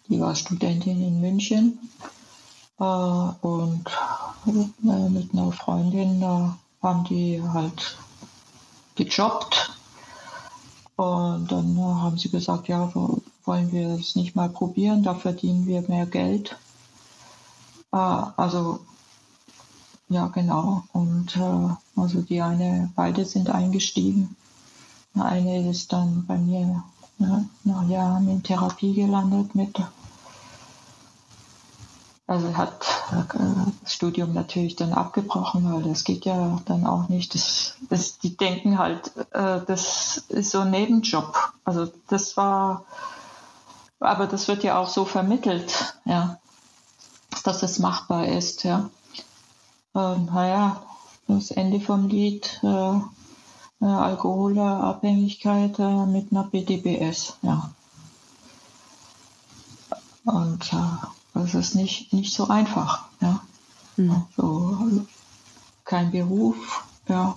die war Studentin in München äh, und äh, mit einer Freundin äh, haben die halt gejobbt und dann haben sie gesagt, ja, wollen wir es nicht mal probieren, da verdienen wir mehr Geld. Ah, also, ja, genau. Und äh, also die eine, beide sind eingestiegen. Eine ist dann bei mir ja, nach Jahren in Therapie gelandet mit. Also hat äh, das Studium natürlich dann abgebrochen, weil das geht ja dann auch nicht. Das, das, die denken halt, äh, das ist so ein Nebenjob. Also das war, aber das wird ja auch so vermittelt, ja dass es machbar ist. Ja. Ähm, naja, das Ende vom Lied, äh, äh, Alkoholabhängigkeit äh, mit einer BDBS. Ja. Und äh, das ist nicht, nicht so einfach. Ja. Mhm. Also, kein Beruf, ja,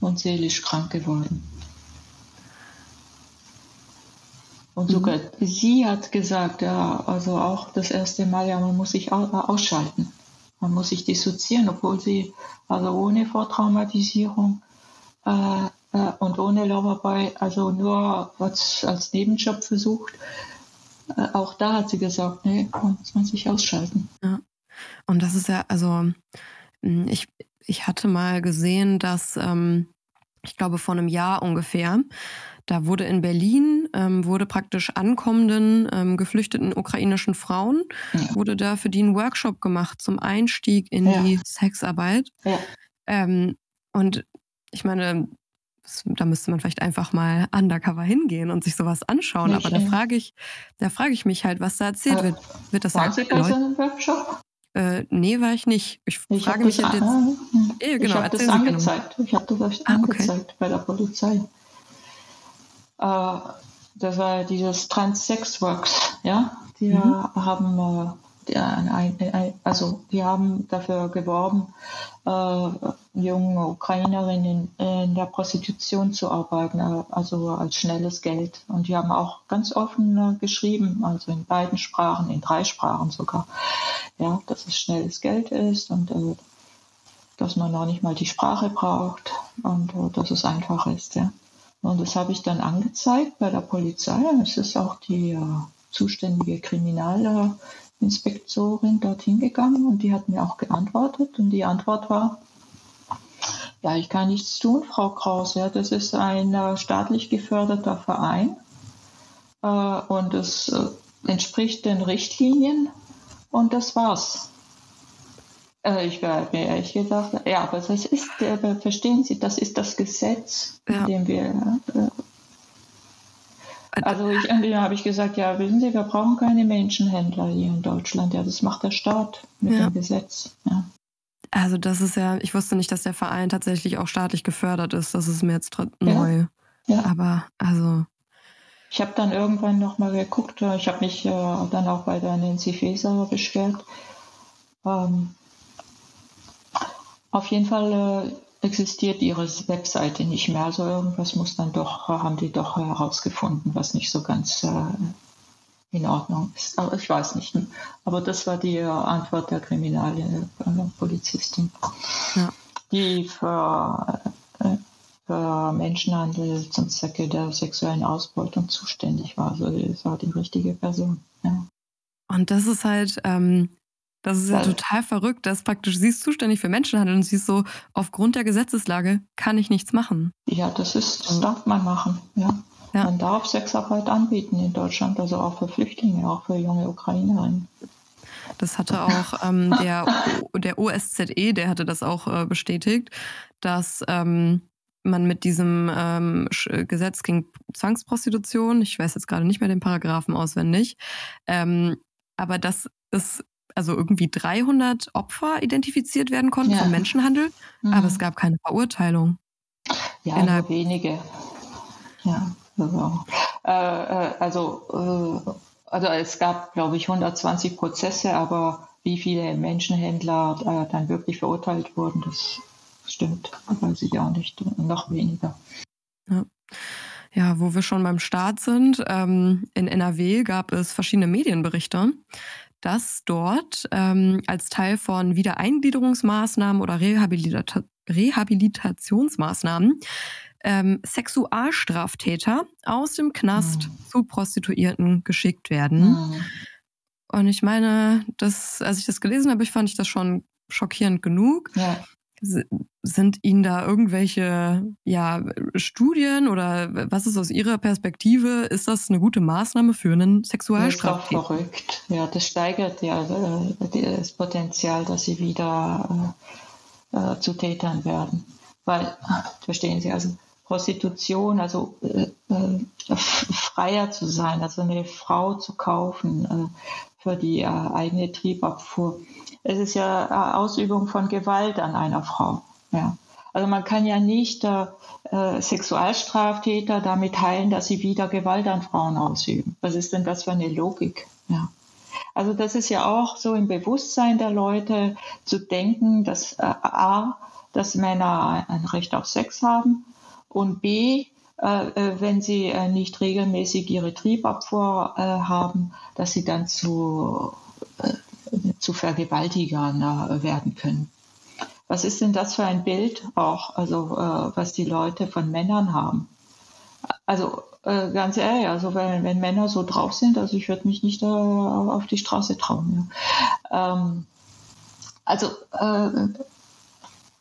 und seelisch krank geworden. Und sogar mhm. sie hat gesagt, ja, also auch das erste Mal, ja, man muss sich ausschalten. Man muss sich dissoziieren, obwohl sie, also ohne Vortraumatisierung äh, äh, und ohne Loverboy, also nur als, als Nebenjob versucht. Äh, auch da hat sie gesagt, nee, muss man sich ausschalten. Ja. Und das ist ja, also hm, ich, ich hatte mal gesehen, dass ähm, ich glaube vor einem Jahr ungefähr, da wurde in Berlin, ähm, wurde praktisch ankommenden ähm, geflüchteten ukrainischen Frauen, ja. wurde da für die ein Workshop gemacht zum Einstieg in ja. die Sexarbeit. Ja. Ähm, und ich meine, da müsste man vielleicht einfach mal undercover hingehen und sich sowas anschauen. Nicht Aber da frage ich, da frage ich mich halt, was da erzählt äh, wird. Wird das Waren Sie bei so einem Workshop? Äh, nee, war ich nicht. Ich, ich frage mich jetzt. An, ja, genau, ich habe das angezeigt. Ich habe das ah, angezeigt okay. bei der Polizei. Äh, das war dieses Trans-Sex-Works, ja, Wir mhm. haben also wir haben dafür geworben, äh, junge Ukrainerinnen in der Prostitution zu arbeiten, äh, also als schnelles Geld. Und die haben auch ganz offen äh, geschrieben, also in beiden Sprachen, in drei Sprachen sogar, ja, dass es schnelles Geld ist und äh, dass man noch nicht mal die Sprache braucht und äh, dass es einfach ist. Ja. Und das habe ich dann angezeigt bei der Polizei. Es ist auch die äh, zuständige Kriminal Inspektorin dorthin gegangen und die hat mir auch geantwortet und die Antwort war, ja, ich kann nichts tun, Frau Kraus. Ja, das ist ein äh, staatlich geförderter Verein äh, und es äh, entspricht den Richtlinien und das war's. Äh, ich habe mir ehrlich gesagt, ja, aber das ist, äh, verstehen Sie, das ist das Gesetz, ja. in dem wir äh, also ich, entweder habe ich gesagt, ja, wissen Sie, wir brauchen keine Menschenhändler hier in Deutschland. Ja, das macht der Staat mit ja. dem Gesetz. Ja. Also das ist ja, ich wusste nicht, dass der Verein tatsächlich auch staatlich gefördert ist. Das ist mir jetzt neu. Ja. Aber also. Ich habe dann irgendwann nochmal geguckt. Ich habe mich äh, dann auch bei der Nancy Faeser beschwert. Ähm, auf jeden Fall äh, existiert ihre Webseite nicht mehr. Also irgendwas muss dann doch, haben die doch herausgefunden, was nicht so ganz äh, in Ordnung ist. Aber ich weiß nicht. Aber das war die Antwort der Kriminalpolizistin, ja. die für, äh, für Menschenhandel zum Zwecke der sexuellen Ausbeutung zuständig war. Also das war die richtige Person. Ja. Und das ist halt, ähm, das ist ja Weil, total verrückt, dass praktisch sie ist zuständig für Menschenhandel und sie ist so, aufgrund der Gesetzeslage kann ich nichts machen. Ja, das ist, das darf man machen, ja. ja. Man darf Sexarbeit anbieten in Deutschland, also auch für Flüchtlinge, auch für junge Ukrainerinnen. Das hatte auch ähm, der, der OSZE, der hatte das auch äh, bestätigt, dass ähm, man mit diesem ähm, Gesetz gegen Zwangsprostitution, ich weiß jetzt gerade nicht mehr den Paragraphen auswendig, ähm, aber dass es also irgendwie 300 Opfer identifiziert werden konnten ja. von Menschenhandel, mhm. aber es gab keine Verurteilung. Ja, Innerhalb nur wenige. Ja, also, äh, äh, also, äh, also es gab, glaube ich, 120 Prozesse, aber wie viele Menschenhändler äh, dann wirklich verurteilt wurden, das stimmt, weiß ich auch nicht, noch weniger. Ja. Ja, wo wir schon beim Start sind, ähm, in NRW gab es verschiedene Medienberichte, dass dort ähm, als Teil von Wiedereingliederungsmaßnahmen oder Rehabilita Rehabilitationsmaßnahmen ähm, Sexualstraftäter aus dem Knast mhm. zu Prostituierten geschickt werden. Mhm. Und ich meine, das, als ich das gelesen habe, ich fand ich das schon schockierend genug. Ja. Sind Ihnen da irgendwelche ja, Studien oder was ist aus Ihrer Perspektive? Ist das eine gute Maßnahme für einen Sexualstraftäter? Das ist verrückt. Ja, das steigert ja äh, das Potenzial, dass sie wieder äh, äh, zu Tätern werden. Weil, verstehen Sie, also Prostitution, also äh, äh, freier zu sein, also eine Frau zu kaufen für die eigene Triebabfuhr. Es ist ja äh, Ausübung von Gewalt an einer Frau. Ja. Also man kann ja nicht äh, Sexualstraftäter damit heilen, dass sie wieder Gewalt an Frauen ausüben. Was ist denn das für eine Logik? Ja. Also das ist ja auch so im Bewusstsein der Leute zu denken, dass äh, a, dass Männer ein Recht auf Sex haben und B, äh, äh, wenn sie äh, nicht regelmäßig ihre Triebabfuhr haben, dass sie dann zu, zu Vergewaltigern werden können. Was ist denn das für ein Bild auch, also was die Leute von Männern haben? Also ganz ehrlich, also wenn, wenn Männer so drauf sind, also ich würde mich nicht auf die Straße trauen. Ja. Ähm, also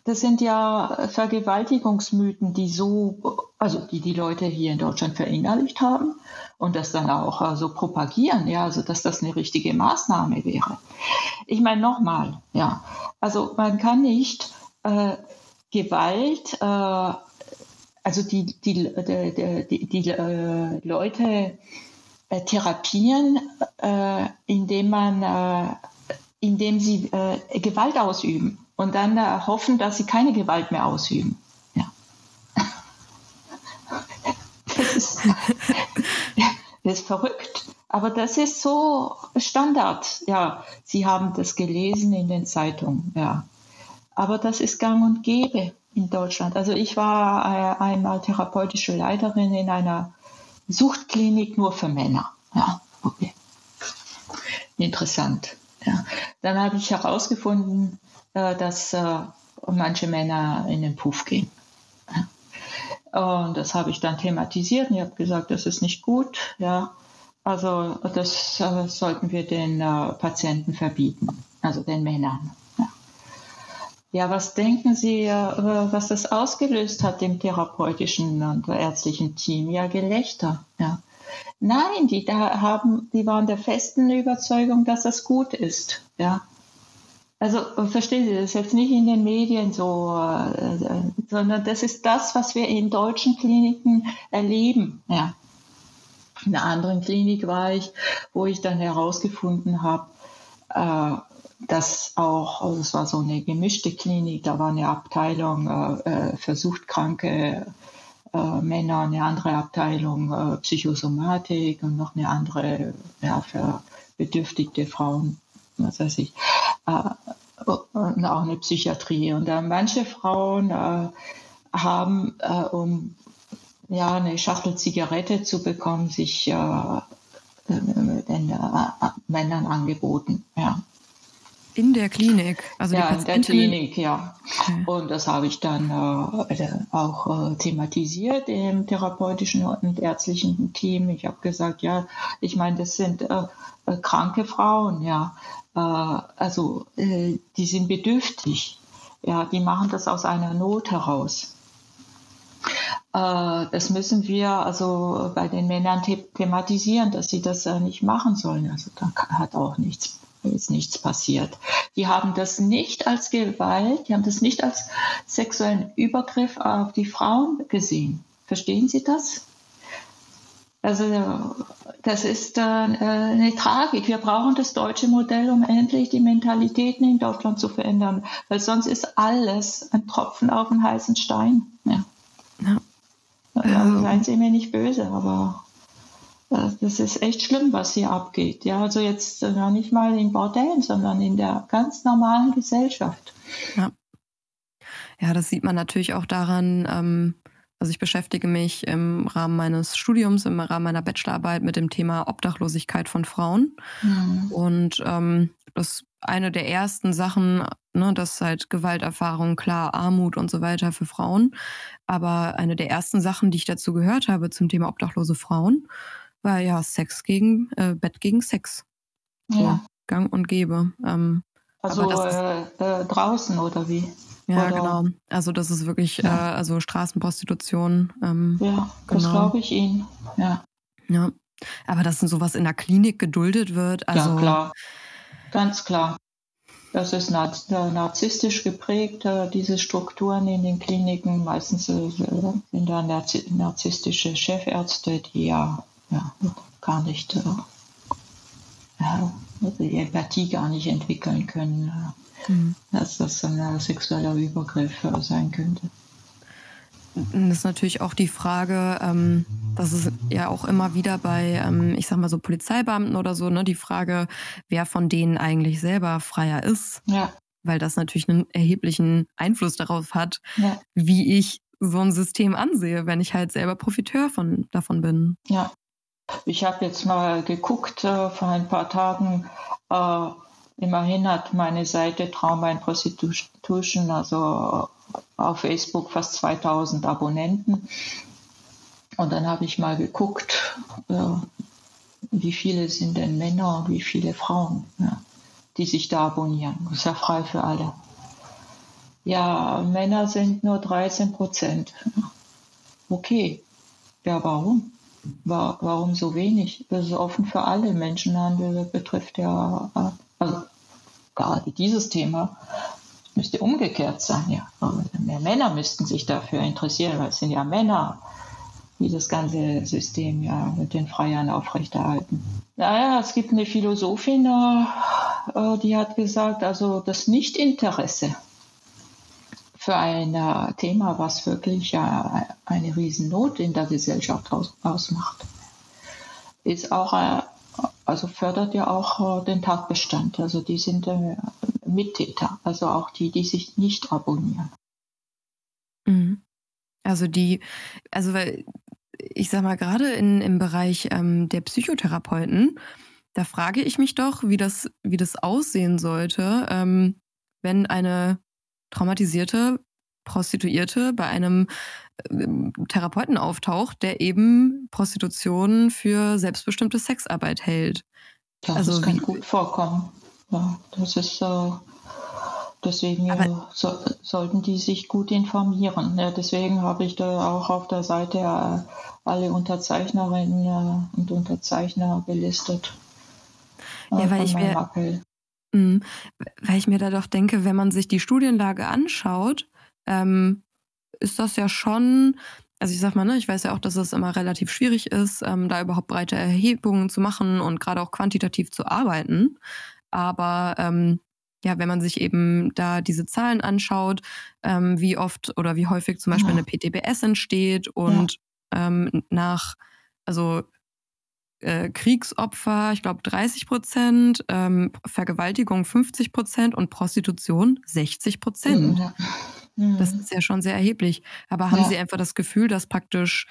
das sind ja Vergewaltigungsmythen, die so, also die die Leute hier in Deutschland verinnerlicht haben und das dann auch äh, so propagieren, ja, also dass das eine richtige Maßnahme wäre. Ich meine nochmal, ja, also man kann nicht äh, Gewalt, äh, also die, die, die, die, die äh, Leute äh, therapieren, äh, indem man, indem sie Gewalt ausüben und dann äh, hoffen, dass sie keine Gewalt mehr ausüben. Ja. Das ist, das ist verrückt. Aber das ist so Standard. Ja, Sie haben das gelesen in den Zeitungen. Ja, aber das ist Gang und Gäbe in Deutschland. Also ich war äh, einmal therapeutische Leiterin in einer Suchtklinik nur für Männer. Ja, okay. Interessant. Ja. Dann habe ich herausgefunden, dass äh, manche Männer in den Puff gehen. Und das habe ich dann thematisiert und ich habe gesagt, das ist nicht gut. Ja, also das äh, sollten wir den äh, Patienten verbieten, also den Männern. Ja. was denken Sie, äh, was das ausgelöst hat im therapeutischen und ärztlichen Team? Ja, Gelächter. Ja. Nein, die da haben, die waren der festen Überzeugung, dass das gut ist. Ja. Also verstehen Sie, das jetzt nicht in den Medien so, äh, sondern das ist das, was wir in deutschen Kliniken erleben. Ja. In einer anderen Klinik war ich, wo ich dann herausgefunden habe, äh, dass auch, also es war so eine gemischte Klinik, da war eine Abteilung äh, für suchtkranke Männer, eine andere Abteilung Psychosomatik und noch eine andere ja, für bedürftigte Frauen, was weiß ich, äh, und auch eine Psychiatrie. Und äh, manche Frauen äh, haben, äh, um ja, eine Schachtel Zigarette zu bekommen, sich äh, den äh, Männern angeboten. Ja. In der Klinik, also ja, in der Klinik, ja. Okay. Und das habe ich dann äh, auch äh, thematisiert im therapeutischen und ärztlichen Team. Ich habe gesagt, ja, ich meine, das sind äh, äh kranke Frauen, ja. Äh, also die sind bedürftig, ja, die machen das aus einer Not heraus. Äh, das müssen wir also bei den Männern thematisieren, dass sie das nicht machen sollen. Also da hat auch nichts ist nichts passiert. Die haben das nicht als Gewalt, die haben das nicht als sexuellen Übergriff auf die Frauen gesehen. Verstehen Sie das? Also das ist äh, eine Tragik. Wir brauchen das deutsche Modell, um endlich die Mentalitäten in Deutschland zu verändern, weil sonst ist alles ein Tropfen auf den heißen Stein. Ja. ja. Also seien Sie mir nicht böse, aber das ist echt schlimm, was hier abgeht. Ja, also jetzt äh, nicht mal in Bordellen, sondern in der ganz normalen Gesellschaft. Ja, ja das sieht man natürlich auch daran. Ähm, also ich beschäftige mich im Rahmen meines Studiums, im Rahmen meiner Bachelorarbeit mit dem Thema Obdachlosigkeit von Frauen. Mhm. Und ähm, das eine der ersten Sachen, ne, das ist halt Gewalterfahrung, klar, Armut und so weiter für Frauen. Aber eine der ersten Sachen, die ich dazu gehört habe zum Thema obdachlose Frauen, war ja Sex gegen, äh, Bett gegen Sex. Ja. Gang und Gäbe. Ähm, also äh, äh, draußen oder wie? Ja, oder? genau. Also das ist wirklich, ja. äh, also Straßenprostitution. Ähm, ja, das genau. glaube ich Ihnen. Ja. Ja. Aber dass sowas in der Klinik geduldet wird, also. Ja, klar. Ganz klar. Das ist narzisstisch geprägt, äh, diese Strukturen in den Kliniken. Meistens äh, sind da narzisstische Chefärzte, die ja, ja gar nicht, äh, ja, die Empathie gar nicht entwickeln können, mhm. dass das ein sexueller Übergriff sein könnte. Das ist natürlich auch die Frage, ähm, das ist ja auch immer wieder bei, ähm, ich sag mal so Polizeibeamten oder so, ne, die Frage, wer von denen eigentlich selber freier ist. Ja. Weil das natürlich einen erheblichen Einfluss darauf hat, ja. wie ich so ein System ansehe, wenn ich halt selber Profiteur von, davon bin. Ja. Ich habe jetzt mal geguckt äh, vor ein paar Tagen, äh, immerhin hat meine Seite Trauma in Prostitution, also auf Facebook fast 2000 Abonnenten. Und dann habe ich mal geguckt, äh, wie viele sind denn Männer und wie viele Frauen, ja, die sich da abonnieren. Das ist ja frei für alle. Ja, Männer sind nur 13 Prozent. Okay. Ja, warum? War, warum so wenig? Das ist offen für alle. Menschenhandel betrifft ja, äh, also gerade dieses Thema müsste umgekehrt sein, ja. Mehr Männer müssten sich dafür interessieren, weil es sind ja Männer, die das ganze System ja mit den Freiern aufrechterhalten. Naja, es gibt eine Philosophin, äh, die hat gesagt, also das Nichtinteresse für ein äh, Thema, was wirklich eine Riesennot in der Gesellschaft ausmacht, ist auch, äh, also fördert ja auch äh, den Tatbestand. Also die sind äh, Mittäter, also auch die, die sich nicht abonnieren. Mhm. Also die, also weil ich sag mal, gerade in, im Bereich ähm, der Psychotherapeuten, da frage ich mich doch, wie das, wie das aussehen sollte, ähm, wenn eine traumatisierte Prostituierte bei einem äh, Therapeuten auftaucht, der eben Prostitution für selbstbestimmte Sexarbeit hält. Ja, also das kann wie, gut vorkommen. Ja, das ist äh, deswegen äh, so, sollten die sich gut informieren. Ja, deswegen habe ich da auch auf der Seite äh, alle Unterzeichnerinnen äh, und Unterzeichner gelistet. Ja, weil ich mir, mh, weil ich mir da doch denke, wenn man sich die Studienlage anschaut, ähm, ist das ja schon, also ich sag mal, ne, ich weiß ja auch, dass es immer relativ schwierig ist, ähm, da überhaupt breite Erhebungen zu machen und gerade auch quantitativ zu arbeiten. Aber ähm, ja, wenn man sich eben da diese Zahlen anschaut, ähm, wie oft oder wie häufig zum Beispiel ja. eine PTBS entsteht und ja. ähm, nach, also äh, Kriegsopfer, ich glaube 30 Prozent, ähm, Vergewaltigung 50 Prozent und Prostitution 60 Prozent. Mhm. Das ist ja schon sehr erheblich. Aber haben ja. Sie einfach das Gefühl, dass praktisch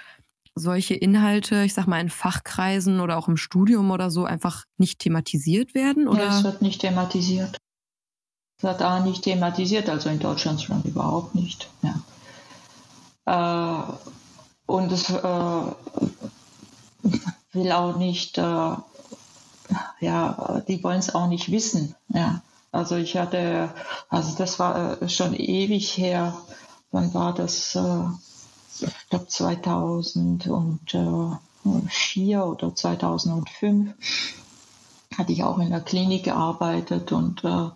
solche Inhalte, ich sag mal in Fachkreisen oder auch im Studium oder so, einfach nicht thematisiert werden? Oder? Ja, es wird nicht thematisiert. Es wird auch nicht thematisiert, also in Deutschland schon überhaupt nicht. Ja. Äh, und es äh, will auch nicht, äh, ja, die wollen es auch nicht wissen. Ja. Also ich hatte, also das war äh, schon ewig her. Wann war das? Äh, ich glaube 2004 oder 2005 hatte ich auch in der Klinik gearbeitet und äh,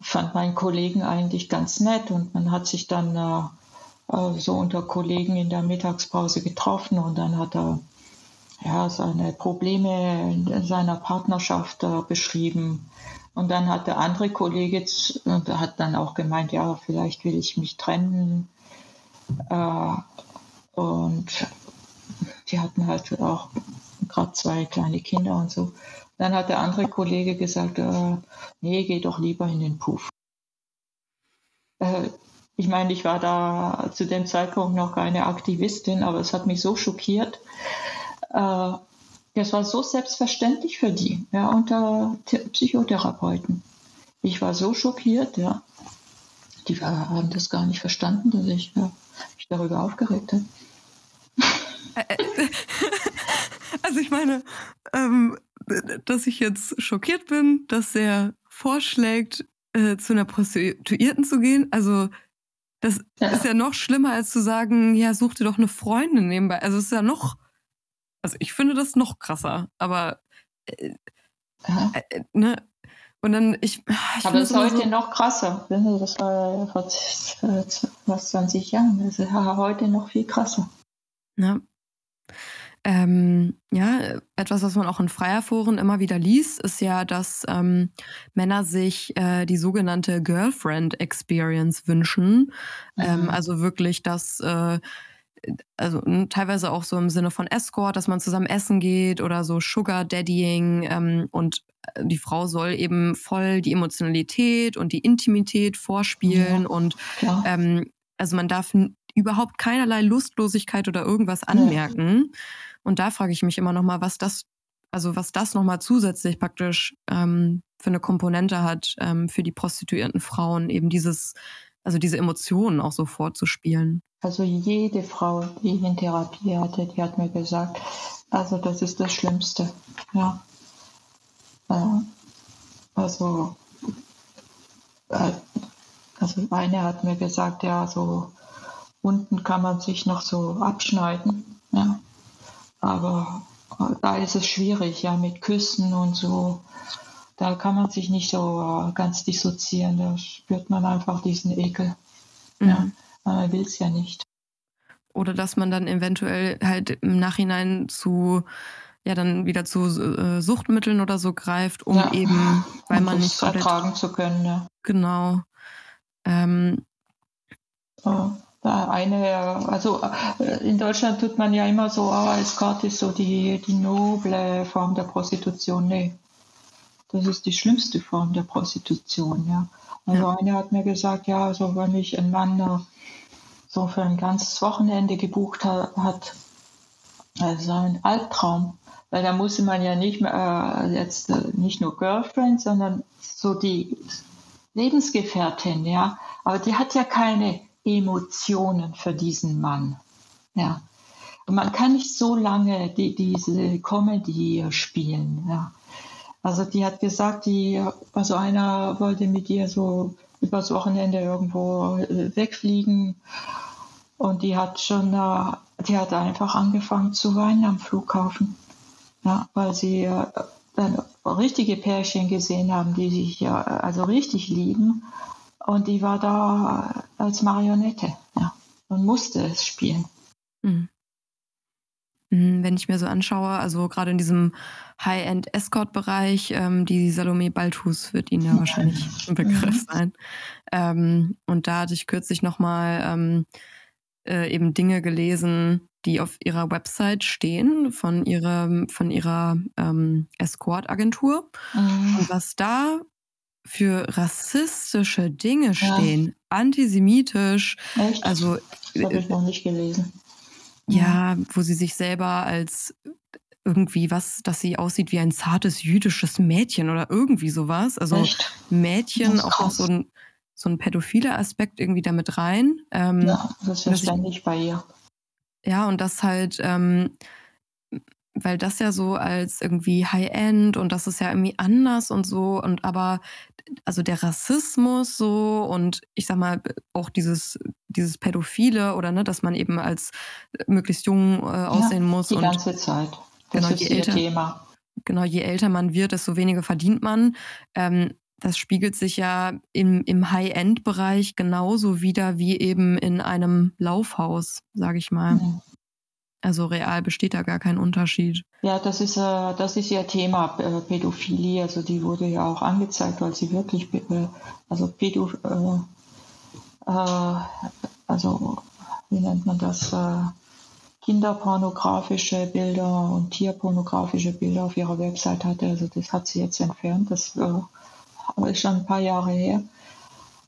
fand meinen Kollegen eigentlich ganz nett und man hat sich dann äh, so unter Kollegen in der Mittagspause getroffen und dann hat er ja, seine Probleme in seiner Partnerschaft äh, beschrieben und dann hat der andere Kollege und hat dann auch gemeint, ja, vielleicht will ich mich trennen. Äh, und die hatten halt auch gerade zwei kleine Kinder und so. Dann hat der andere Kollege gesagt, äh, nee, geh doch lieber in den Puff. Äh, ich meine, ich war da zu dem Zeitpunkt noch keine Aktivistin, aber es hat mich so schockiert. Äh, das war so selbstverständlich für die, ja, unter Psychotherapeuten. Ich war so schockiert, ja. Die haben das gar nicht verstanden, dass ich ja, mich darüber aufgeregt habe. Also ich meine, ähm, dass ich jetzt schockiert bin, dass er vorschlägt, äh, zu einer Prostituierten zu gehen. Also das ja. ist ja noch schlimmer, als zu sagen, ja, such dir doch eine Freundin nebenbei. Also es ist ja noch also ich finde das noch krasser, aber äh, äh, ne? Und dann ich. ich aber es ist heute so noch krasser. Das war vor fast 20 Jahren. Das ist heute noch viel krasser. Ja. Ähm, ja, etwas, was man auch in Freierforen immer wieder liest, ist ja, dass ähm, Männer sich äh, die sogenannte Girlfriend Experience wünschen. Ähm, mhm. Ähm, also wirklich, dass äh, also teilweise auch so im Sinne von Escort, dass man zusammen essen geht oder so Sugar Daddying ähm, und äh, die Frau soll eben voll die Emotionalität und die Intimität vorspielen ja, und ähm, also man darf überhaupt keinerlei Lustlosigkeit oder irgendwas anmerken. Ja. Und da frage ich mich immer noch mal, was das also was das nochmal zusätzlich praktisch ähm, für eine Komponente hat ähm, für die prostituierten Frauen, eben dieses, also diese Emotionen auch so vorzuspielen. Also jede Frau, die ich in Therapie hatte, die hat mir gesagt, also das ist das Schlimmste. Ja. Also, äh, also eine hat mir gesagt, ja, so unten kann man sich noch so abschneiden. Ja. Aber äh, da ist es schwierig, ja, mit Küssen und so. Da kann man sich nicht so ganz dissoziieren. Da spürt man einfach diesen Ekel. Mhm. Ja man will es ja nicht. Oder dass man dann eventuell halt im Nachhinein zu ja dann wieder zu äh, Suchtmitteln oder so greift, um ja, eben, weil um man nicht vertragen zu können. Ja. Genau. Ähm, oh. eine, also äh, in Deutschland tut man ja immer so, ah, Escort ist so die, die noble Form der Prostitution. Nee, das ist die schlimmste Form der Prostitution, ja. Also ja. eine hat mir gesagt, ja, also wenn ich einen Mann äh, so für ein ganzes Wochenende gebucht ha hat, also ein Albtraum, weil da musste man ja nicht mehr, äh, jetzt äh, nicht nur Girlfriend, sondern so die Lebensgefährtin, ja. Aber die hat ja keine Emotionen für diesen Mann, ja. Und man kann nicht so lange die, diese Comedy spielen, ja. Also die hat gesagt, die, also einer wollte mit ihr so übers Wochenende irgendwo äh, wegfliegen und die hat schon, äh, die hat einfach angefangen zu weinen am Flughafen, ja, weil sie äh, dann richtige Pärchen gesehen haben, die sich ja also richtig lieben und die war da als Marionette, ja, und musste es spielen. Mhm. Mhm, wenn ich mir so anschaue, also gerade in diesem High-End-Escort-Bereich, ähm, die Salome Balthus wird Ihnen ja wahrscheinlich ein Begriff sein. Ähm, und da hatte ich kürzlich nochmal ähm, äh, eben Dinge gelesen, die auf ihrer Website stehen von ihrer, von ihrer ähm, Escort-Agentur. Mhm. Und was da für rassistische Dinge stehen, ja. antisemitisch. Echt? Also, das habe ich noch nicht gelesen. Ja, wo sie sich selber als irgendwie was, dass sie aussieht wie ein zartes jüdisches Mädchen oder irgendwie sowas. Also Echt? Mädchen, auch noch so ein, so ein pädophiler Aspekt irgendwie damit rein. Ähm, ja, das ist ja ständig bei ihr. Ja, und das halt, ähm, weil das ja so als irgendwie High-End und das ist ja irgendwie anders und so und aber also der Rassismus so und ich sag mal auch dieses dieses pädophile oder ne, dass man eben als möglichst jung äh, aussehen ja, muss die und ganze Zeit. Das genau, ist je älter, Thema. Genau, je älter man wird, desto weniger verdient man. Ähm, das spiegelt sich ja im, im High-End-Bereich genauso wieder wie eben in einem Laufhaus, sage ich mal. Mhm. Also real besteht da gar kein Unterschied. Ja, das ist, äh, das ist ja Thema äh, Pädophilie. Also die wurde ja auch angezeigt, weil sie wirklich, äh, also Pädo, äh, äh, also wie nennt man das, äh, kinderpornografische Bilder und tierpornografische Bilder auf ihrer Website hatte. Also das hat sie jetzt entfernt. Das ist schon ein paar Jahre her.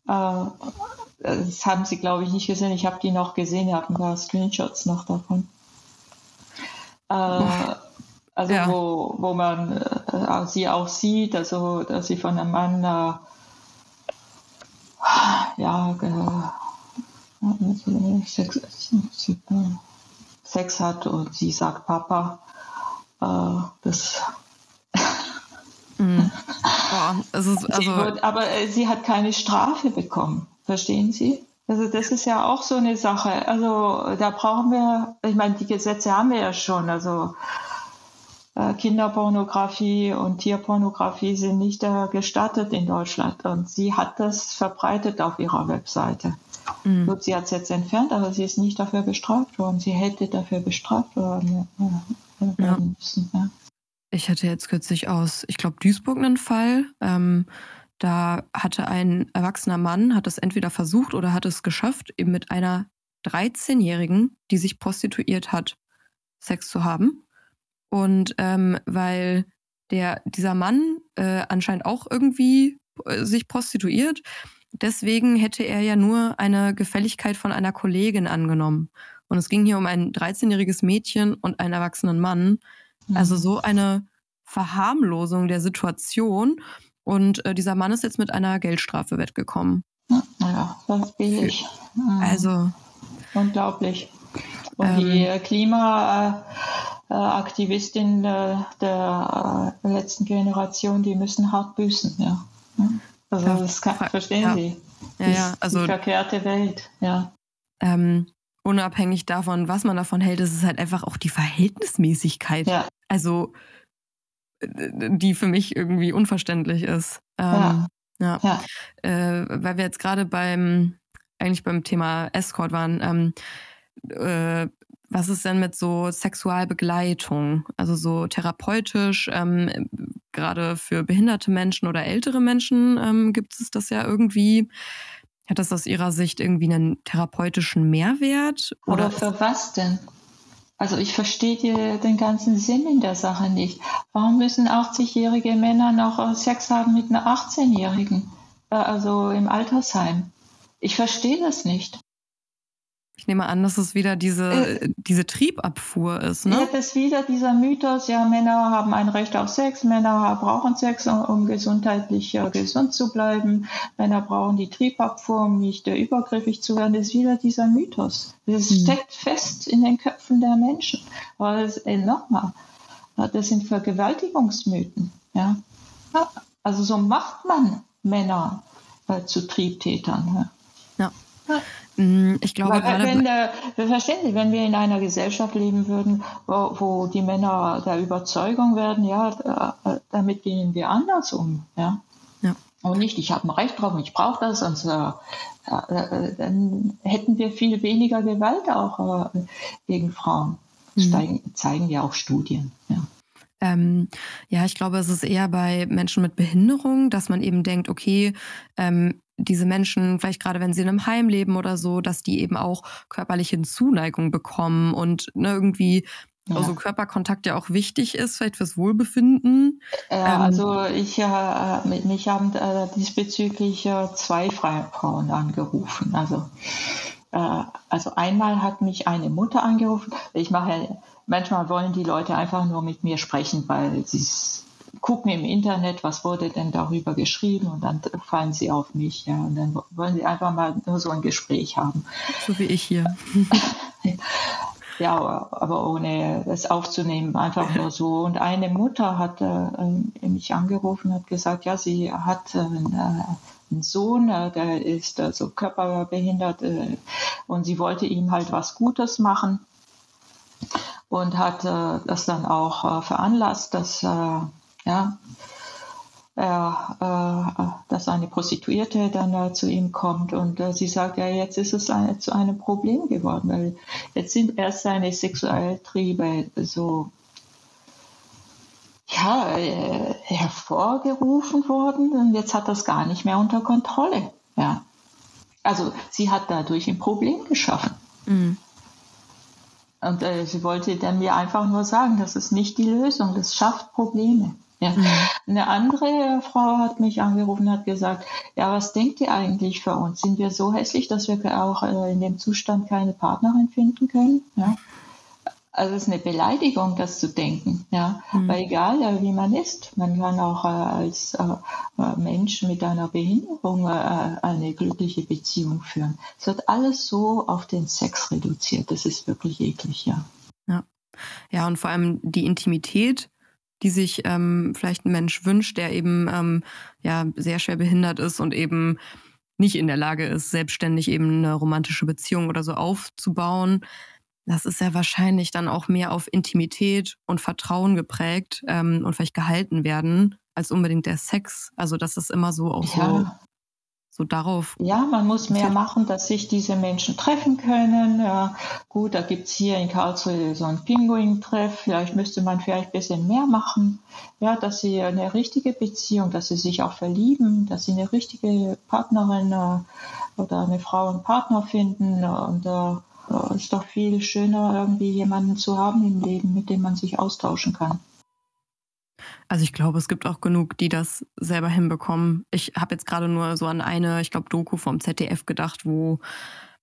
das haben sie, glaube ich, nicht gesehen. Ich habe die noch gesehen. Wir hatten ein paar Screenshots noch davon. Äh, also ja. wo, wo man äh, sie auch sieht, also dass sie von einem Mann äh, ja, Sex, Sex, hat und sie sagt Papa. Äh, das mhm. Boah, also, also wird, aber äh, sie hat keine Strafe bekommen. Verstehen Sie? Also das ist ja auch so eine Sache. Also da brauchen wir, ich meine, die Gesetze haben wir ja schon. Also äh, Kinderpornografie und Tierpornografie sind nicht äh, gestattet in Deutschland. Und sie hat das verbreitet auf ihrer Webseite. Mhm. Gut, sie hat es jetzt entfernt, aber sie ist nicht dafür bestraft worden. Sie hätte dafür bestraft worden ja, ja. müssen. Ja. Ich hatte jetzt kürzlich aus, ich glaube, Duisburg einen Fall. Ähm, da hatte ein erwachsener Mann, hat es entweder versucht oder hat es geschafft, eben mit einer 13-Jährigen, die sich prostituiert hat, Sex zu haben. Und ähm, weil der, dieser Mann äh, anscheinend auch irgendwie äh, sich prostituiert, deswegen hätte er ja nur eine Gefälligkeit von einer Kollegin angenommen. Und es ging hier um ein 13-jähriges Mädchen und einen erwachsenen Mann. Also mhm. so eine Verharmlosung der Situation. Und äh, dieser Mann ist jetzt mit einer Geldstrafe wettgekommen. Ja, das bin ich. Mhm. Also. Unglaublich. Und ähm, die Klimaaktivistin äh, der äh, letzten Generation, die müssen hart büßen, ja. Also das kann, verstehen ja. Sie. Ja, ja, also die verkehrte Welt, ja. Ähm, unabhängig davon, was man davon hält, ist es halt einfach auch die Verhältnismäßigkeit. Ja. Also die für mich irgendwie unverständlich ist. Ähm, ja. ja. Äh, weil wir jetzt gerade beim, eigentlich beim Thema Escort waren, ähm, äh, was ist denn mit so Sexualbegleitung? Also so therapeutisch, ähm, gerade für behinderte Menschen oder ältere Menschen ähm, gibt es das ja irgendwie. Hat das aus Ihrer Sicht irgendwie einen therapeutischen Mehrwert? Oder Aber für was denn? Also ich verstehe den ganzen Sinn in der Sache nicht. Warum müssen 80-jährige Männer noch Sex haben mit einer 18-jährigen? Äh, also im Altersheim. Ich verstehe das nicht. Ich nehme an, dass es wieder diese, äh, diese Triebabfuhr ist. Ne? Ja, das ist wieder dieser Mythos, ja, Männer haben ein Recht auf Sex, Männer brauchen Sex, um, um gesundheitlich äh, gesund zu bleiben, Männer brauchen die Triebabfuhr, um nicht äh, übergriffig zu werden. Das ist wieder dieser Mythos. Das hm. steckt fest in den Köpfen der Menschen. Aber das ist nochmal, das sind Vergewaltigungsmythen. Ja? Also so macht man Männer äh, zu Triebtätern. Ja. ja. Mm, ich glaube, Weil, wenn, äh, Sie, wenn wir in einer Gesellschaft leben würden, wo, wo die Männer der Überzeugung werden, ja, damit gehen wir anders um, ja. ja. Und nicht, ich habe ein Recht drauf und ich brauche das, und äh, äh, dann hätten wir viel weniger Gewalt auch äh, gegen Frauen. Das mhm. zeigen ja auch Studien. Ja. Ähm, ja, ich glaube, es ist eher bei Menschen mit Behinderung, dass man eben denkt, okay, ähm, diese Menschen, vielleicht gerade wenn sie in einem Heim leben oder so, dass die eben auch körperliche Zuneigung bekommen und ne, irgendwie ja. also Körperkontakt ja auch wichtig ist, vielleicht fürs Wohlbefinden. Ja, ähm, also ich, äh, mich haben äh, diesbezüglich äh, zwei Frauen angerufen. Also, äh, also einmal hat mich eine Mutter angerufen. Ich mache manchmal wollen die Leute einfach nur mit mir sprechen, weil sie gucken im Internet, was wurde denn darüber geschrieben und dann fallen sie auf mich, ja, und dann wollen sie einfach mal nur so ein Gespräch haben. So wie ich hier. ja, aber ohne das aufzunehmen, einfach nur so. Und eine Mutter hat äh, mich angerufen und hat gesagt, ja, sie hat äh, einen Sohn, äh, der ist also körperbehindert äh, und sie wollte ihm halt was Gutes machen und hat äh, das dann auch äh, veranlasst, dass ja, äh, dass eine Prostituierte dann äh, zu ihm kommt und äh, sie sagt, ja, jetzt ist es ein, zu einem Problem geworden, weil jetzt sind erst seine Sexualtriebe so ja, äh, hervorgerufen worden und jetzt hat das gar nicht mehr unter Kontrolle. Ja. Also sie hat dadurch ein Problem geschaffen. Mhm. Und äh, sie wollte dann mir einfach nur sagen, das ist nicht die Lösung, das schafft Probleme. Ja. Mhm. Eine andere Frau hat mich angerufen und hat gesagt, ja, was denkt ihr eigentlich für uns? Sind wir so hässlich, dass wir auch äh, in dem Zustand keine Partnerin finden können? Ja. Also es ist eine Beleidigung, das zu denken, ja. Mhm. Weil egal äh, wie man ist, man kann auch äh, als Mensch mit einer Behinderung eine glückliche Beziehung führen. Es wird alles so auf den Sex reduziert. Das ist wirklich eklig, ja. Ja. Ja, und vor allem die Intimität die sich ähm, vielleicht ein Mensch wünscht, der eben ähm, ja sehr schwer behindert ist und eben nicht in der Lage ist, selbstständig eben eine romantische Beziehung oder so aufzubauen. Das ist ja wahrscheinlich dann auch mehr auf Intimität und Vertrauen geprägt ähm, und vielleicht gehalten werden, als unbedingt der Sex. Also das ist immer so auch ja. so so darauf. Ja, man muss mehr machen, dass sich diese Menschen treffen können. Ja, gut, da gibt es hier in Karlsruhe so einen Pinguin-Treff. Vielleicht müsste man vielleicht ein bisschen mehr machen. Ja, dass sie eine richtige Beziehung, dass sie sich auch verlieben, dass sie eine richtige Partnerin äh, oder eine Frau und Partner finden. Und äh, ist doch viel schöner, irgendwie jemanden zu haben im Leben, mit dem man sich austauschen kann. Also ich glaube, es gibt auch genug, die das selber hinbekommen. Ich habe jetzt gerade nur so an eine, ich glaube, Doku vom ZDF gedacht, wo,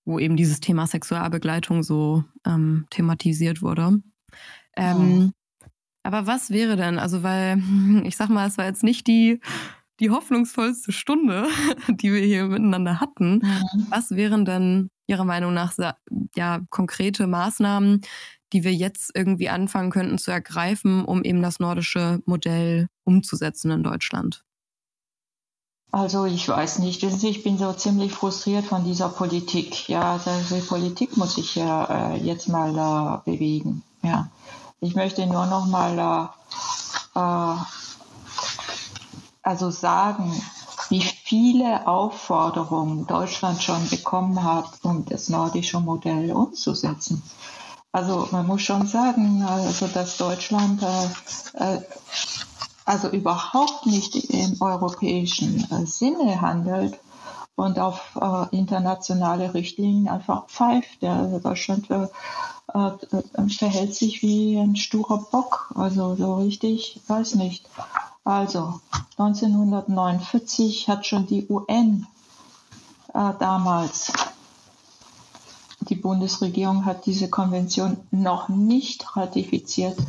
wo eben dieses Thema Sexualbegleitung so ähm, thematisiert wurde. Ähm, oh. Aber was wäre denn, also weil, ich sag mal, es war jetzt nicht die, die hoffnungsvollste Stunde, die wir hier miteinander hatten. Mhm. Was wären denn Ihrer Meinung nach ja konkrete Maßnahmen, die wir jetzt irgendwie anfangen könnten zu ergreifen, um eben das nordische Modell umzusetzen in Deutschland? Also ich weiß nicht, ich bin so ziemlich frustriert von dieser Politik. Ja, also die Politik muss sich ja äh, jetzt mal äh, bewegen. Ja, ich möchte nur noch mal äh also sagen, wie viele Aufforderungen Deutschland schon bekommen hat, um das nordische Modell umzusetzen. Also man muss schon sagen, also dass Deutschland äh, äh, also überhaupt nicht im europäischen äh, Sinne handelt und auf äh, internationale Richtlinien einfach pfeift. Also Deutschland äh, äh, verhält sich wie ein sturer Bock, also so richtig, weiß nicht. Also 1949 hat schon die UN damals die Bundesregierung hat diese Konvention noch nicht ratifiziert.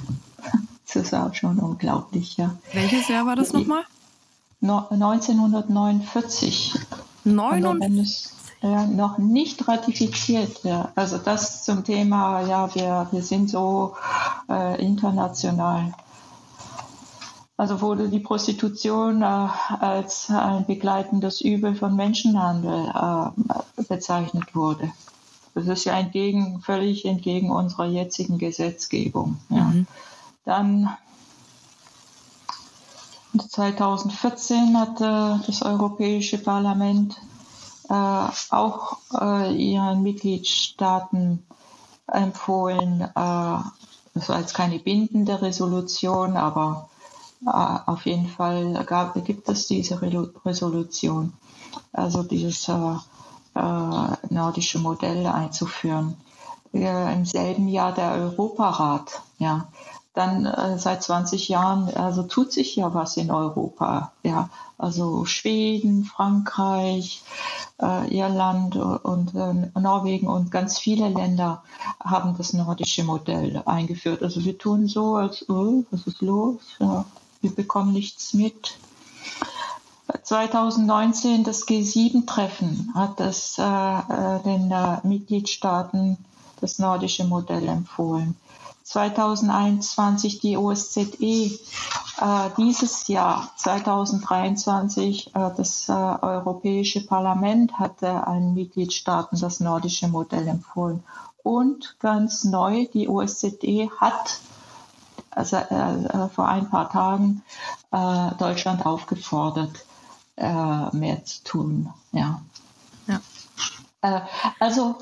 Das ist auch schon unglaublich, ja. Welches Jahr war das nochmal? 1949. 49? Ja, noch nicht ratifiziert. Ja. Also das zum Thema, ja, wir, wir sind so äh, international. Also wurde die Prostitution äh, als ein begleitendes Übel von Menschenhandel äh, bezeichnet wurde. Das ist ja entgegen, völlig entgegen unserer jetzigen Gesetzgebung. Ja. Mhm. Dann 2014 hat äh, das Europäische Parlament äh, auch äh, ihren Mitgliedstaaten empfohlen, äh, das war jetzt keine bindende Resolution, aber äh, auf jeden Fall gab, gibt es diese Resolution. Also dieses äh, nordische Modelle einzuführen. Äh, Im selben Jahr der Europarat, ja. Dann äh, seit 20 Jahren, also tut sich ja was in Europa, ja. Also Schweden, Frankreich, äh, Irland und äh, Norwegen und ganz viele Länder haben das nordische Modell eingeführt. Also wir tun so, als, oh, was ist los? Ja, wir bekommen nichts mit. 2019 das G7-Treffen hat das, äh, äh, den äh, Mitgliedstaaten das nordische Modell empfohlen. 2021 die OSZE, äh, dieses Jahr 2023 äh, das äh, Europäische Parlament hatte allen Mitgliedstaaten das nordische Modell empfohlen. Und ganz neu, die OSZE hat also, vor ein paar Tagen Deutschland aufgefordert, äh, mehr zu tun. Ja. ja. Äh, also,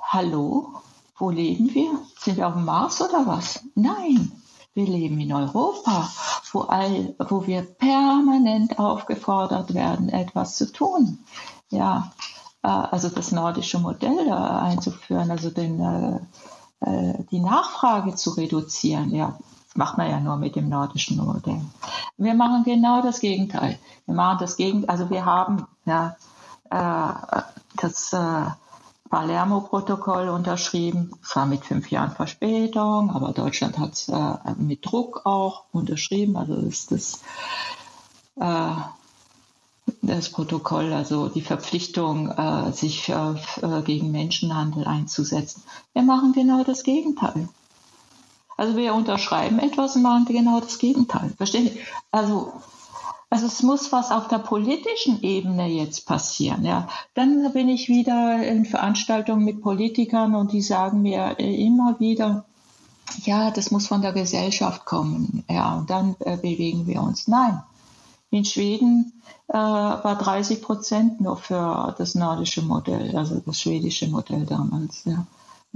hallo, wo leben wir? Sind wir auf dem Mars oder was? Nein, wir leben in Europa, wo, all, wo wir permanent aufgefordert werden, etwas zu tun. Ja, äh, also das nordische Modell einzuführen, also den, äh, äh, die Nachfrage zu reduzieren. Ja, macht man ja nur mit dem nordischen Modell. Wir machen genau das Gegenteil. Wir machen das Gegenteil. Also wir haben ja, äh, das äh, Palermo-Protokoll unterschrieben, zwar mit fünf Jahren Verspätung, aber Deutschland hat es äh, mit Druck auch unterschrieben. Also ist das, äh, das Protokoll, also die Verpflichtung, äh, sich äh, gegen Menschenhandel einzusetzen. Wir machen genau das Gegenteil. Also wir unterschreiben etwas und machen genau das Gegenteil. Verstehen Sie? Also, also es muss was auf der politischen Ebene jetzt passieren. Ja. Dann bin ich wieder in Veranstaltungen mit Politikern und die sagen mir immer wieder, ja, das muss von der Gesellschaft kommen. Ja, und dann äh, bewegen wir uns. Nein. In Schweden äh, war 30 Prozent nur für das nordische Modell, also das schwedische Modell damals. Ja.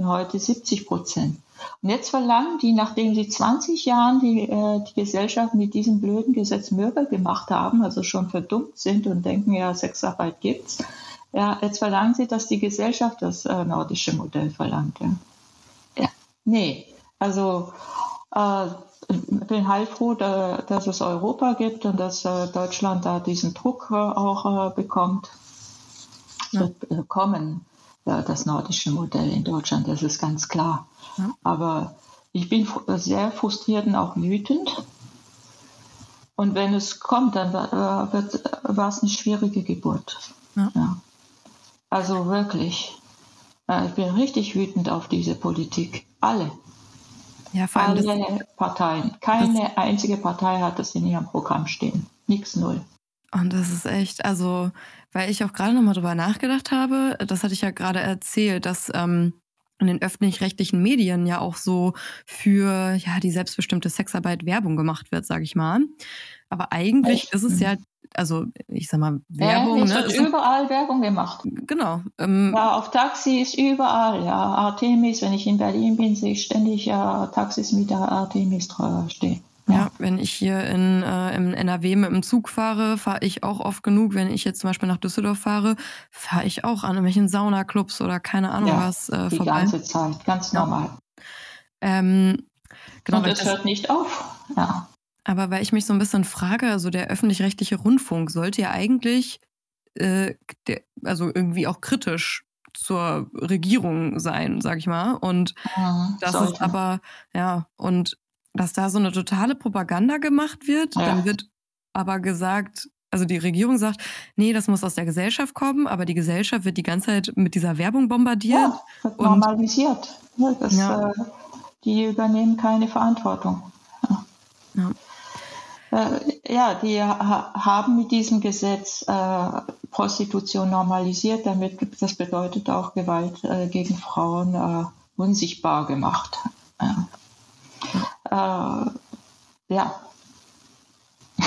Heute 70 Prozent. Und jetzt verlangen die, nachdem sie 20 Jahren die, äh, die Gesellschaft mit diesem blöden Gesetz mürbe gemacht haben, also schon verdummt sind und denken, ja, Sexarbeit gibt's, ja, jetzt verlangen sie, dass die Gesellschaft das äh, nordische Modell verlangt. Ja. ja. Nee, also äh, ich bin heilfroh, da, dass es Europa gibt und dass äh, Deutschland da diesen Druck äh, auch äh, bekommt. Ja. Wird äh, kommen, das nordische Modell in Deutschland, das ist ganz klar. Ja. Aber ich bin sehr frustriert und auch wütend. Und wenn es kommt, dann war, wird, war es eine schwierige Geburt. Ja. Ja. Also wirklich. Ich bin richtig wütend auf diese Politik. Alle. Ja, Alle das, Parteien. Keine einzige Partei hat das in ihrem Programm stehen. Nix null. Und das ist echt, also, weil ich auch gerade nochmal drüber nachgedacht habe, das hatte ich ja gerade erzählt, dass ähm, in den öffentlich-rechtlichen Medien ja auch so für ja die selbstbestimmte Sexarbeit Werbung gemacht wird, sage ich mal. Aber eigentlich Echt? ist es ja, also ich sag mal, Werbung. Ja, es ne? wird überall Werbung gemacht. Genau. Ähm, ja, auf Taxis überall, ja. Artemis, wenn ich in Berlin bin, sehe ich ständig ja Taxis mit der Artemis stehen. Ja, wenn ich hier in, äh, im NRW mit dem Zug fahre, fahre ich auch oft genug. Wenn ich jetzt zum Beispiel nach Düsseldorf fahre, fahre ich auch an irgendwelchen Saunaclubs oder keine Ahnung Ja, was äh, die vorbei. ganze Zeit, ganz Ja. normal. Ähm, genau, Und es das, hört nicht auf. Ja. aber weil ich mich so ein bisschen frage, also der öffentlich-rechtliche Rundfunk sollte ja eigentlich äh, der, also irgendwie auch kritisch zur Regierung sein, sag ich mal. Und Mhm, das ist sollte. aber, ja, und dass da so eine totale Propaganda gemacht wird, Ja. dann wird aber gesagt, also die Regierung sagt, nee, das muss aus der Gesellschaft kommen, aber die Gesellschaft wird die ganze Zeit mit dieser Werbung bombardiert. Ja, wird Und- normalisiert. Das, Ja. Äh, die übernehmen keine Verantwortung. Ja. Äh, ja, die ha haben mit diesem Gesetz äh, Prostitution normalisiert, damit das bedeutet auch Gewalt äh, gegen Frauen äh, unsichtbar gemacht. Ja. Äh, ja,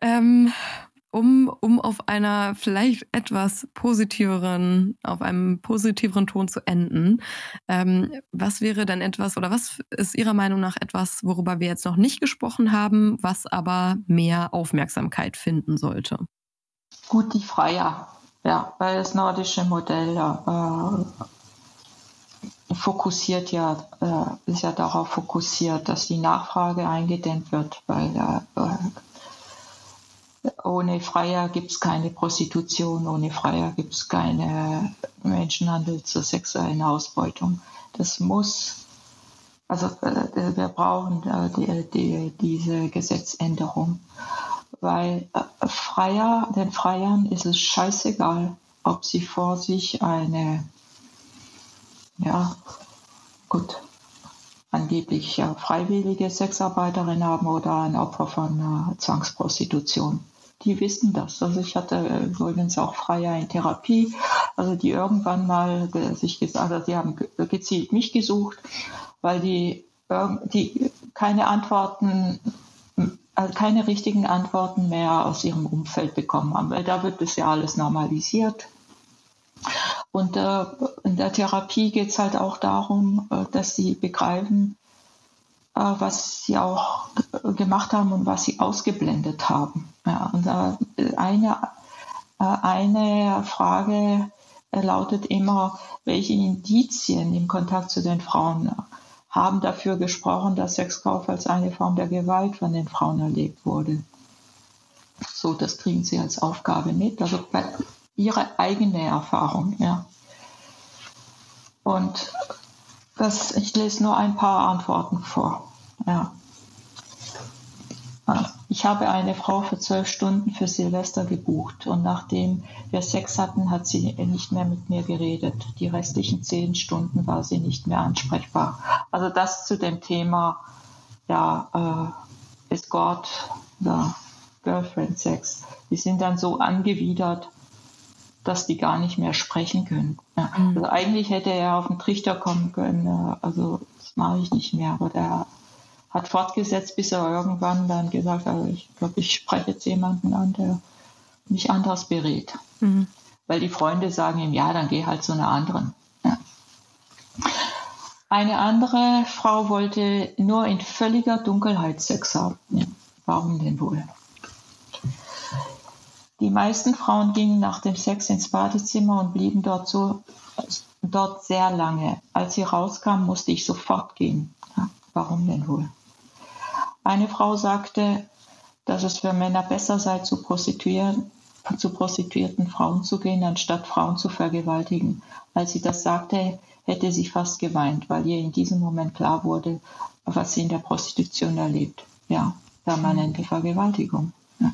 Ähm, um, um auf einer vielleicht etwas positiveren, auf einem positiveren Ton zu enden, ähm, was wäre denn etwas oder was ist Ihrer Meinung nach etwas, worüber wir jetzt noch nicht gesprochen haben, was aber mehr Aufmerksamkeit finden sollte? gut die Freier. Ja, weil das nordische Modell äh, fokussiert ja, äh, ist ja darauf fokussiert, dass die Nachfrage eingedämmt wird, weil äh, ohne Freier gibt es keine Prostitution, ohne Freier gibt es keine Menschenhandel zur sexuellen Ausbeutung. Das muss, also äh, wir brauchen äh, die, die, diese Gesetzänderung, weil äh, Freier, den Freiern ist es scheißegal, ob sie vor sich eine, ja, gut, angeblich ja, freiwillige Sexarbeiterin haben oder ein Opfer von äh, Zwangsprostitution. Die wissen das. Also ich hatte äh, übrigens auch Freier in Therapie, also die irgendwann mal ge- sich gesagt, also die haben ge- gezielt mich gesucht, weil die, die keine Antworten, also keine richtigen Antworten mehr aus ihrem Umfeld bekommen haben, weil da wird das ja alles normalisiert. Und äh, in der Therapie geht es halt auch darum, äh, dass sie begreifen, äh, was sie auch äh, gemacht haben und was sie ausgeblendet haben. Ja, und äh, eine, äh, eine Frage lautet immer, welche Indizien im Kontakt zu den Frauen haben dafür gesprochen, dass Sexkauf als eine Form der Gewalt von den Frauen erlebt wurde. So, das kriegen sie als Aufgabe mit. Also ihre eigene Erfahrung, ja. Und das, ich lese nur ein paar Antworten vor. Ja. Ich habe eine Frau für zwölf Stunden für Silvester gebucht und nachdem wir Sex hatten, hat sie nicht mehr mit mir geredet. Die restlichen zehn Stunden war sie nicht mehr ansprechbar. Also das zu dem Thema, ja, äh, Escort oder Girlfriend Sex. Die sind dann so angewidert, dass die gar nicht mehr sprechen können. Ja. Mhm. Also eigentlich hätte er auf den Trichter kommen können, äh, also das mache ich nicht mehr, aber der hat fortgesetzt, bis er irgendwann dann gesagt hat, also ich glaube, ich spreche jetzt jemanden an, der mich anders berät. Mhm. Weil die Freunde sagen ihm, ja, dann geh halt zu einer anderen. Ja. Eine andere Frau wollte nur in völliger Dunkelheit Sex haben. Ja. Warum denn wohl? Die meisten Frauen gingen nach dem Sex ins Badezimmer und blieben dort so dort sehr lange. Als sie rauskam, musste ich sofort gehen. Warum denn wohl? Eine Frau sagte, dass es für Männer besser sei, zu, prostituieren, zu prostituierten Frauen zu gehen, anstatt Frauen zu vergewaltigen. Als sie das sagte, hätte sie fast geweint, weil ihr in diesem Moment klar wurde, was sie in der Prostitution erlebt. Ja, permanente Vergewaltigung. Ja.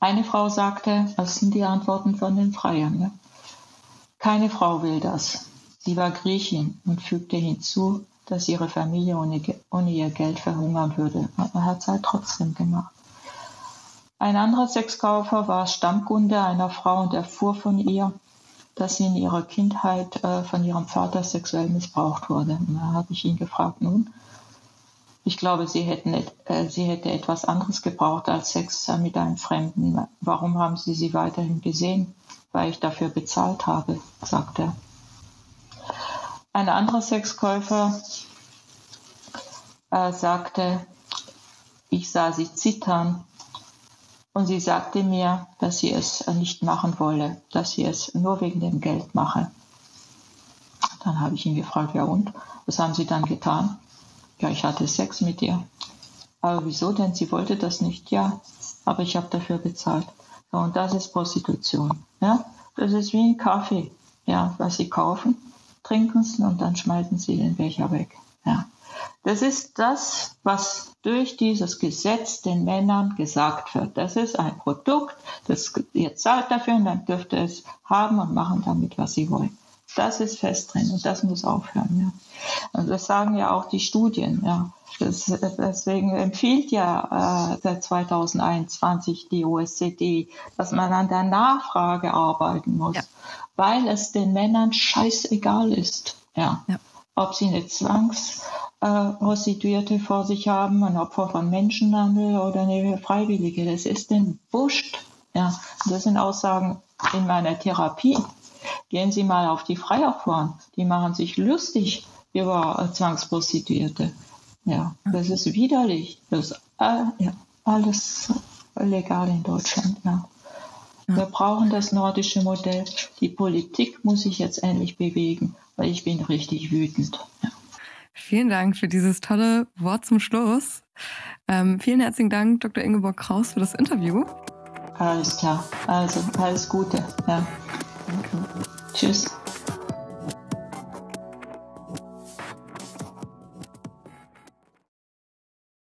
Eine Frau sagte, das sind die Antworten von den Freiern, ne? keine Frau will das. Sie war Griechin und fügte hinzu, dass ihre Familie ohne, ohne ihr Geld verhungern würde. Er hat es halt trotzdem gemacht. Ein anderer Sexkäufer war Stammkunde einer Frau und erfuhr von ihr, dass sie in ihrer Kindheit äh, von ihrem Vater sexuell missbraucht wurde. Und da habe ich ihn gefragt, nun, ich glaube, sie, hätten, äh, sie hätte etwas anderes gebraucht als Sex äh, mit einem Fremden. Warum haben Sie sie weiterhin gesehen? Weil ich dafür bezahlt habe, sagt er. Ein anderer Sexkäufer äh, sagte, ich sah sie zittern und sie sagte mir, dass sie es nicht machen wolle, dass sie es nur wegen dem Geld mache. Dann habe ich ihn gefragt, ja und, was haben Sie dann getan? Ja, ich hatte Sex mit ihr. Aber wieso denn? Sie wollte das nicht. Ja, aber ich habe dafür bezahlt. Und das ist Prostitution. Ja, das ist wie ein Kaffee. Ja, was Sie kaufen, trinken es und dann schmeißen Sie den Becher weg. Ja. Das ist das, was durch dieses Gesetz den Männern gesagt wird. Das ist ein Produkt, das ihr zahlt dafür und dann dürft ihr es haben und machen damit, was sie wollen. Das ist fest drin und das muss aufhören. Ja. Und das sagen ja auch die Studien. Ja. Das, deswegen empfiehlt ja äh, seit 2021 die OECD, dass man an der Nachfrage arbeiten muss, ja. weil es den Männern scheißegal ist. Ja. ja. Ob sie eine Zwangsprostituierte äh, vor sich haben, ein Opfer von Menschenhandel oder eine Freiwillige, das ist den wurscht. Ja. das sind Aussagen in meiner Therapie. Gehen Sie mal auf die Freier Die machen sich lustig über Zwangsprostituierte. Ja, das ist widerlich. Das ist äh, alles legal in Deutschland. Ja. Wir brauchen das nordische Modell. Die Politik muss sich jetzt endlich bewegen, weil ich bin richtig wütend. Ja. Vielen Dank für dieses tolle Wort zum Schluss. Ähm, vielen herzlichen Dank, Dr. Ingeborg Kraus, für das Interview. Alles klar. Also, alles Gute. Ja. Danke. Tschüss.